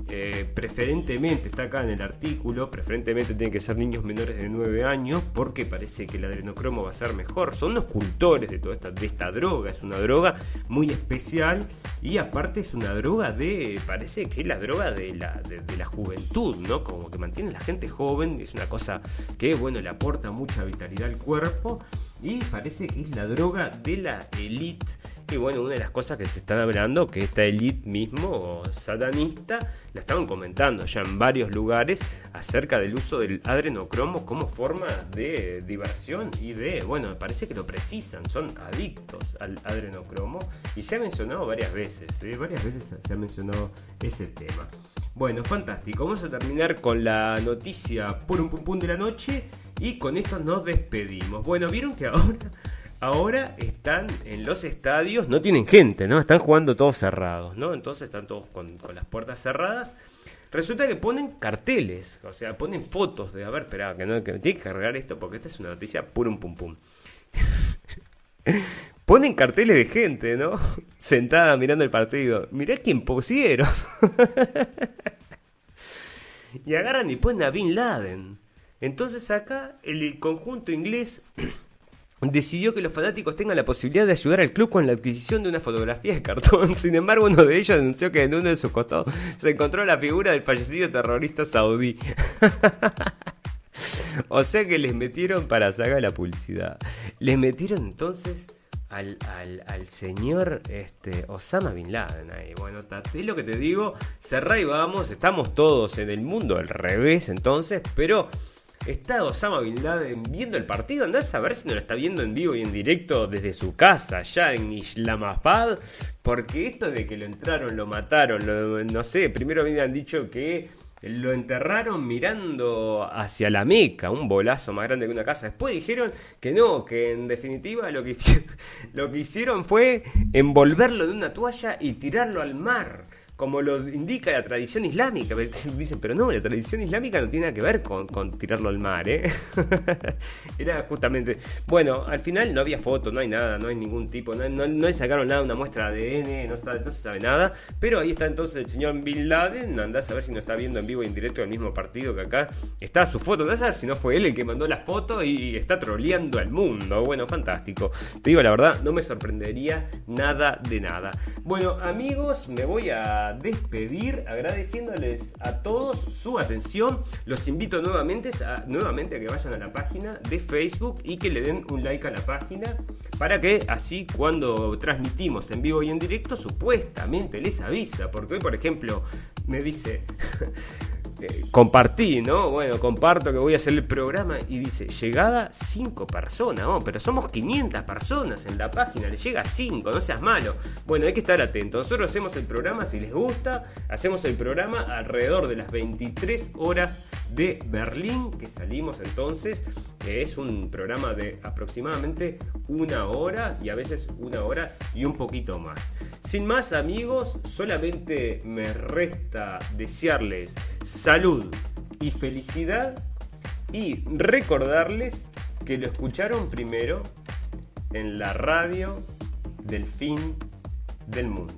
A: eh, preferentemente, está acá en el artículo, preferentemente tienen que ser niños menores de 9 años porque parece que el adrenocromo va a ser mejor. Son los cultores de toda esta, de esta droga, es una droga muy especial y aparte es una droga de, parece que es la droga de la, de, de la juventud, ¿no? Como que mantiene a la gente joven, es una cosa que bueno, le aporta mucha vitalidad al cuerpo y parece que es la droga de la elite. Y bueno, una de las cosas que se están hablando, que esta elite mismo, satanista, la estaban comentando ya en varios lugares acerca del uso del adrenocromo como forma de diversión y de, bueno, me parece que lo precisan, son adictos al adrenocromo y se ha mencionado varias veces, ¿eh? varias veces se ha mencionado ese tema. Bueno, fantástico. Vamos a terminar con la noticia por un pum pum de la noche y con esto nos despedimos. Bueno, vieron que ahora, ahora están en los estadios, no tienen gente, ¿no? Están jugando todos cerrados, ¿no? Entonces están todos con, las puertas cerradas. Resulta que ponen carteles, o sea, ponen fotos de, a ver, espera, que no, que tiene que cargar esto porque esta es una noticia por un pum pum. Ponen carteles de gente, ¿no? Sentada mirando el partido. Mirá quién pusieron. y agarran y ponen a Bin Laden. Entonces acá el conjunto inglés decidió que los fanáticos tengan la posibilidad de ayudar al club con la adquisición de una fotografía de cartón. Sin embargo, uno de ellos denunció que en uno de sus costados se encontró la figura del fallecido terrorista saudí. o sea que les metieron para sacar la publicidad. Les metieron entonces al, al, señor este, Osama Bin Laden. Ahí. Bueno, es lo que te digo. Cerrá y vamos. Estamos todos en el mundo al revés entonces, pero Está Osama Bin Laden viendo el partido. Andás a ver si no lo está viendo en vivo y en directo desde su casa, allá en Islamabad. Porque esto de que lo entraron, lo mataron, no sé, primero me han dicho que lo enterraron mirando hacia la Meca, un bolazo más grande que una casa. Después dijeron que no, que en definitiva lo que, lo que hicieron fue envolverlo en una toalla y tirarlo al mar como lo indica la tradición islámica. Dicen, pero no, la tradición islámica no tiene nada que ver con, tirarlo al mar, ¿eh? Era justamente. Bueno, al final no había foto, no hay nada, no hay ningún tipo, no, no, le sacaron nada, una muestra de ADN, no, no, se sabe nada. Pero ahí está entonces el señor Bin Laden, andás a ver si no está viendo en vivo y en directo el mismo partido que acá. Está su foto, andás a ver si no fue él el que mandó la foto y está troleando al mundo. Bueno, fantástico. Te digo la verdad, no me sorprendería nada de nada. Bueno, amigos, me voy a despedir agradeciéndoles a todos su atención. Los invito nuevamente a, nuevamente a que vayan a la página de Facebook y que le den un like a la página para que así cuando transmitimos en vivo y en directo supuestamente les avisa. Porque hoy, por ejemplo, me dice... Eh, compartí, ¿no? Bueno, comparto que voy a hacer el programa y dice, llegada 5 personas, pero somos 500 personas en la página, le llega 5, no seas malo. Bueno, hay que estar atento. Nosotros hacemos el programa, si les gusta, hacemos el programa alrededor de las 23 horas de Berlín, que salimos entonces, que es un programa de aproximadamente una hora y a veces una hora y un poquito más. Sin más amigos, solamente me resta desearles salud y felicidad y recordarles que lo escucharon primero en la radio del fin del mundo.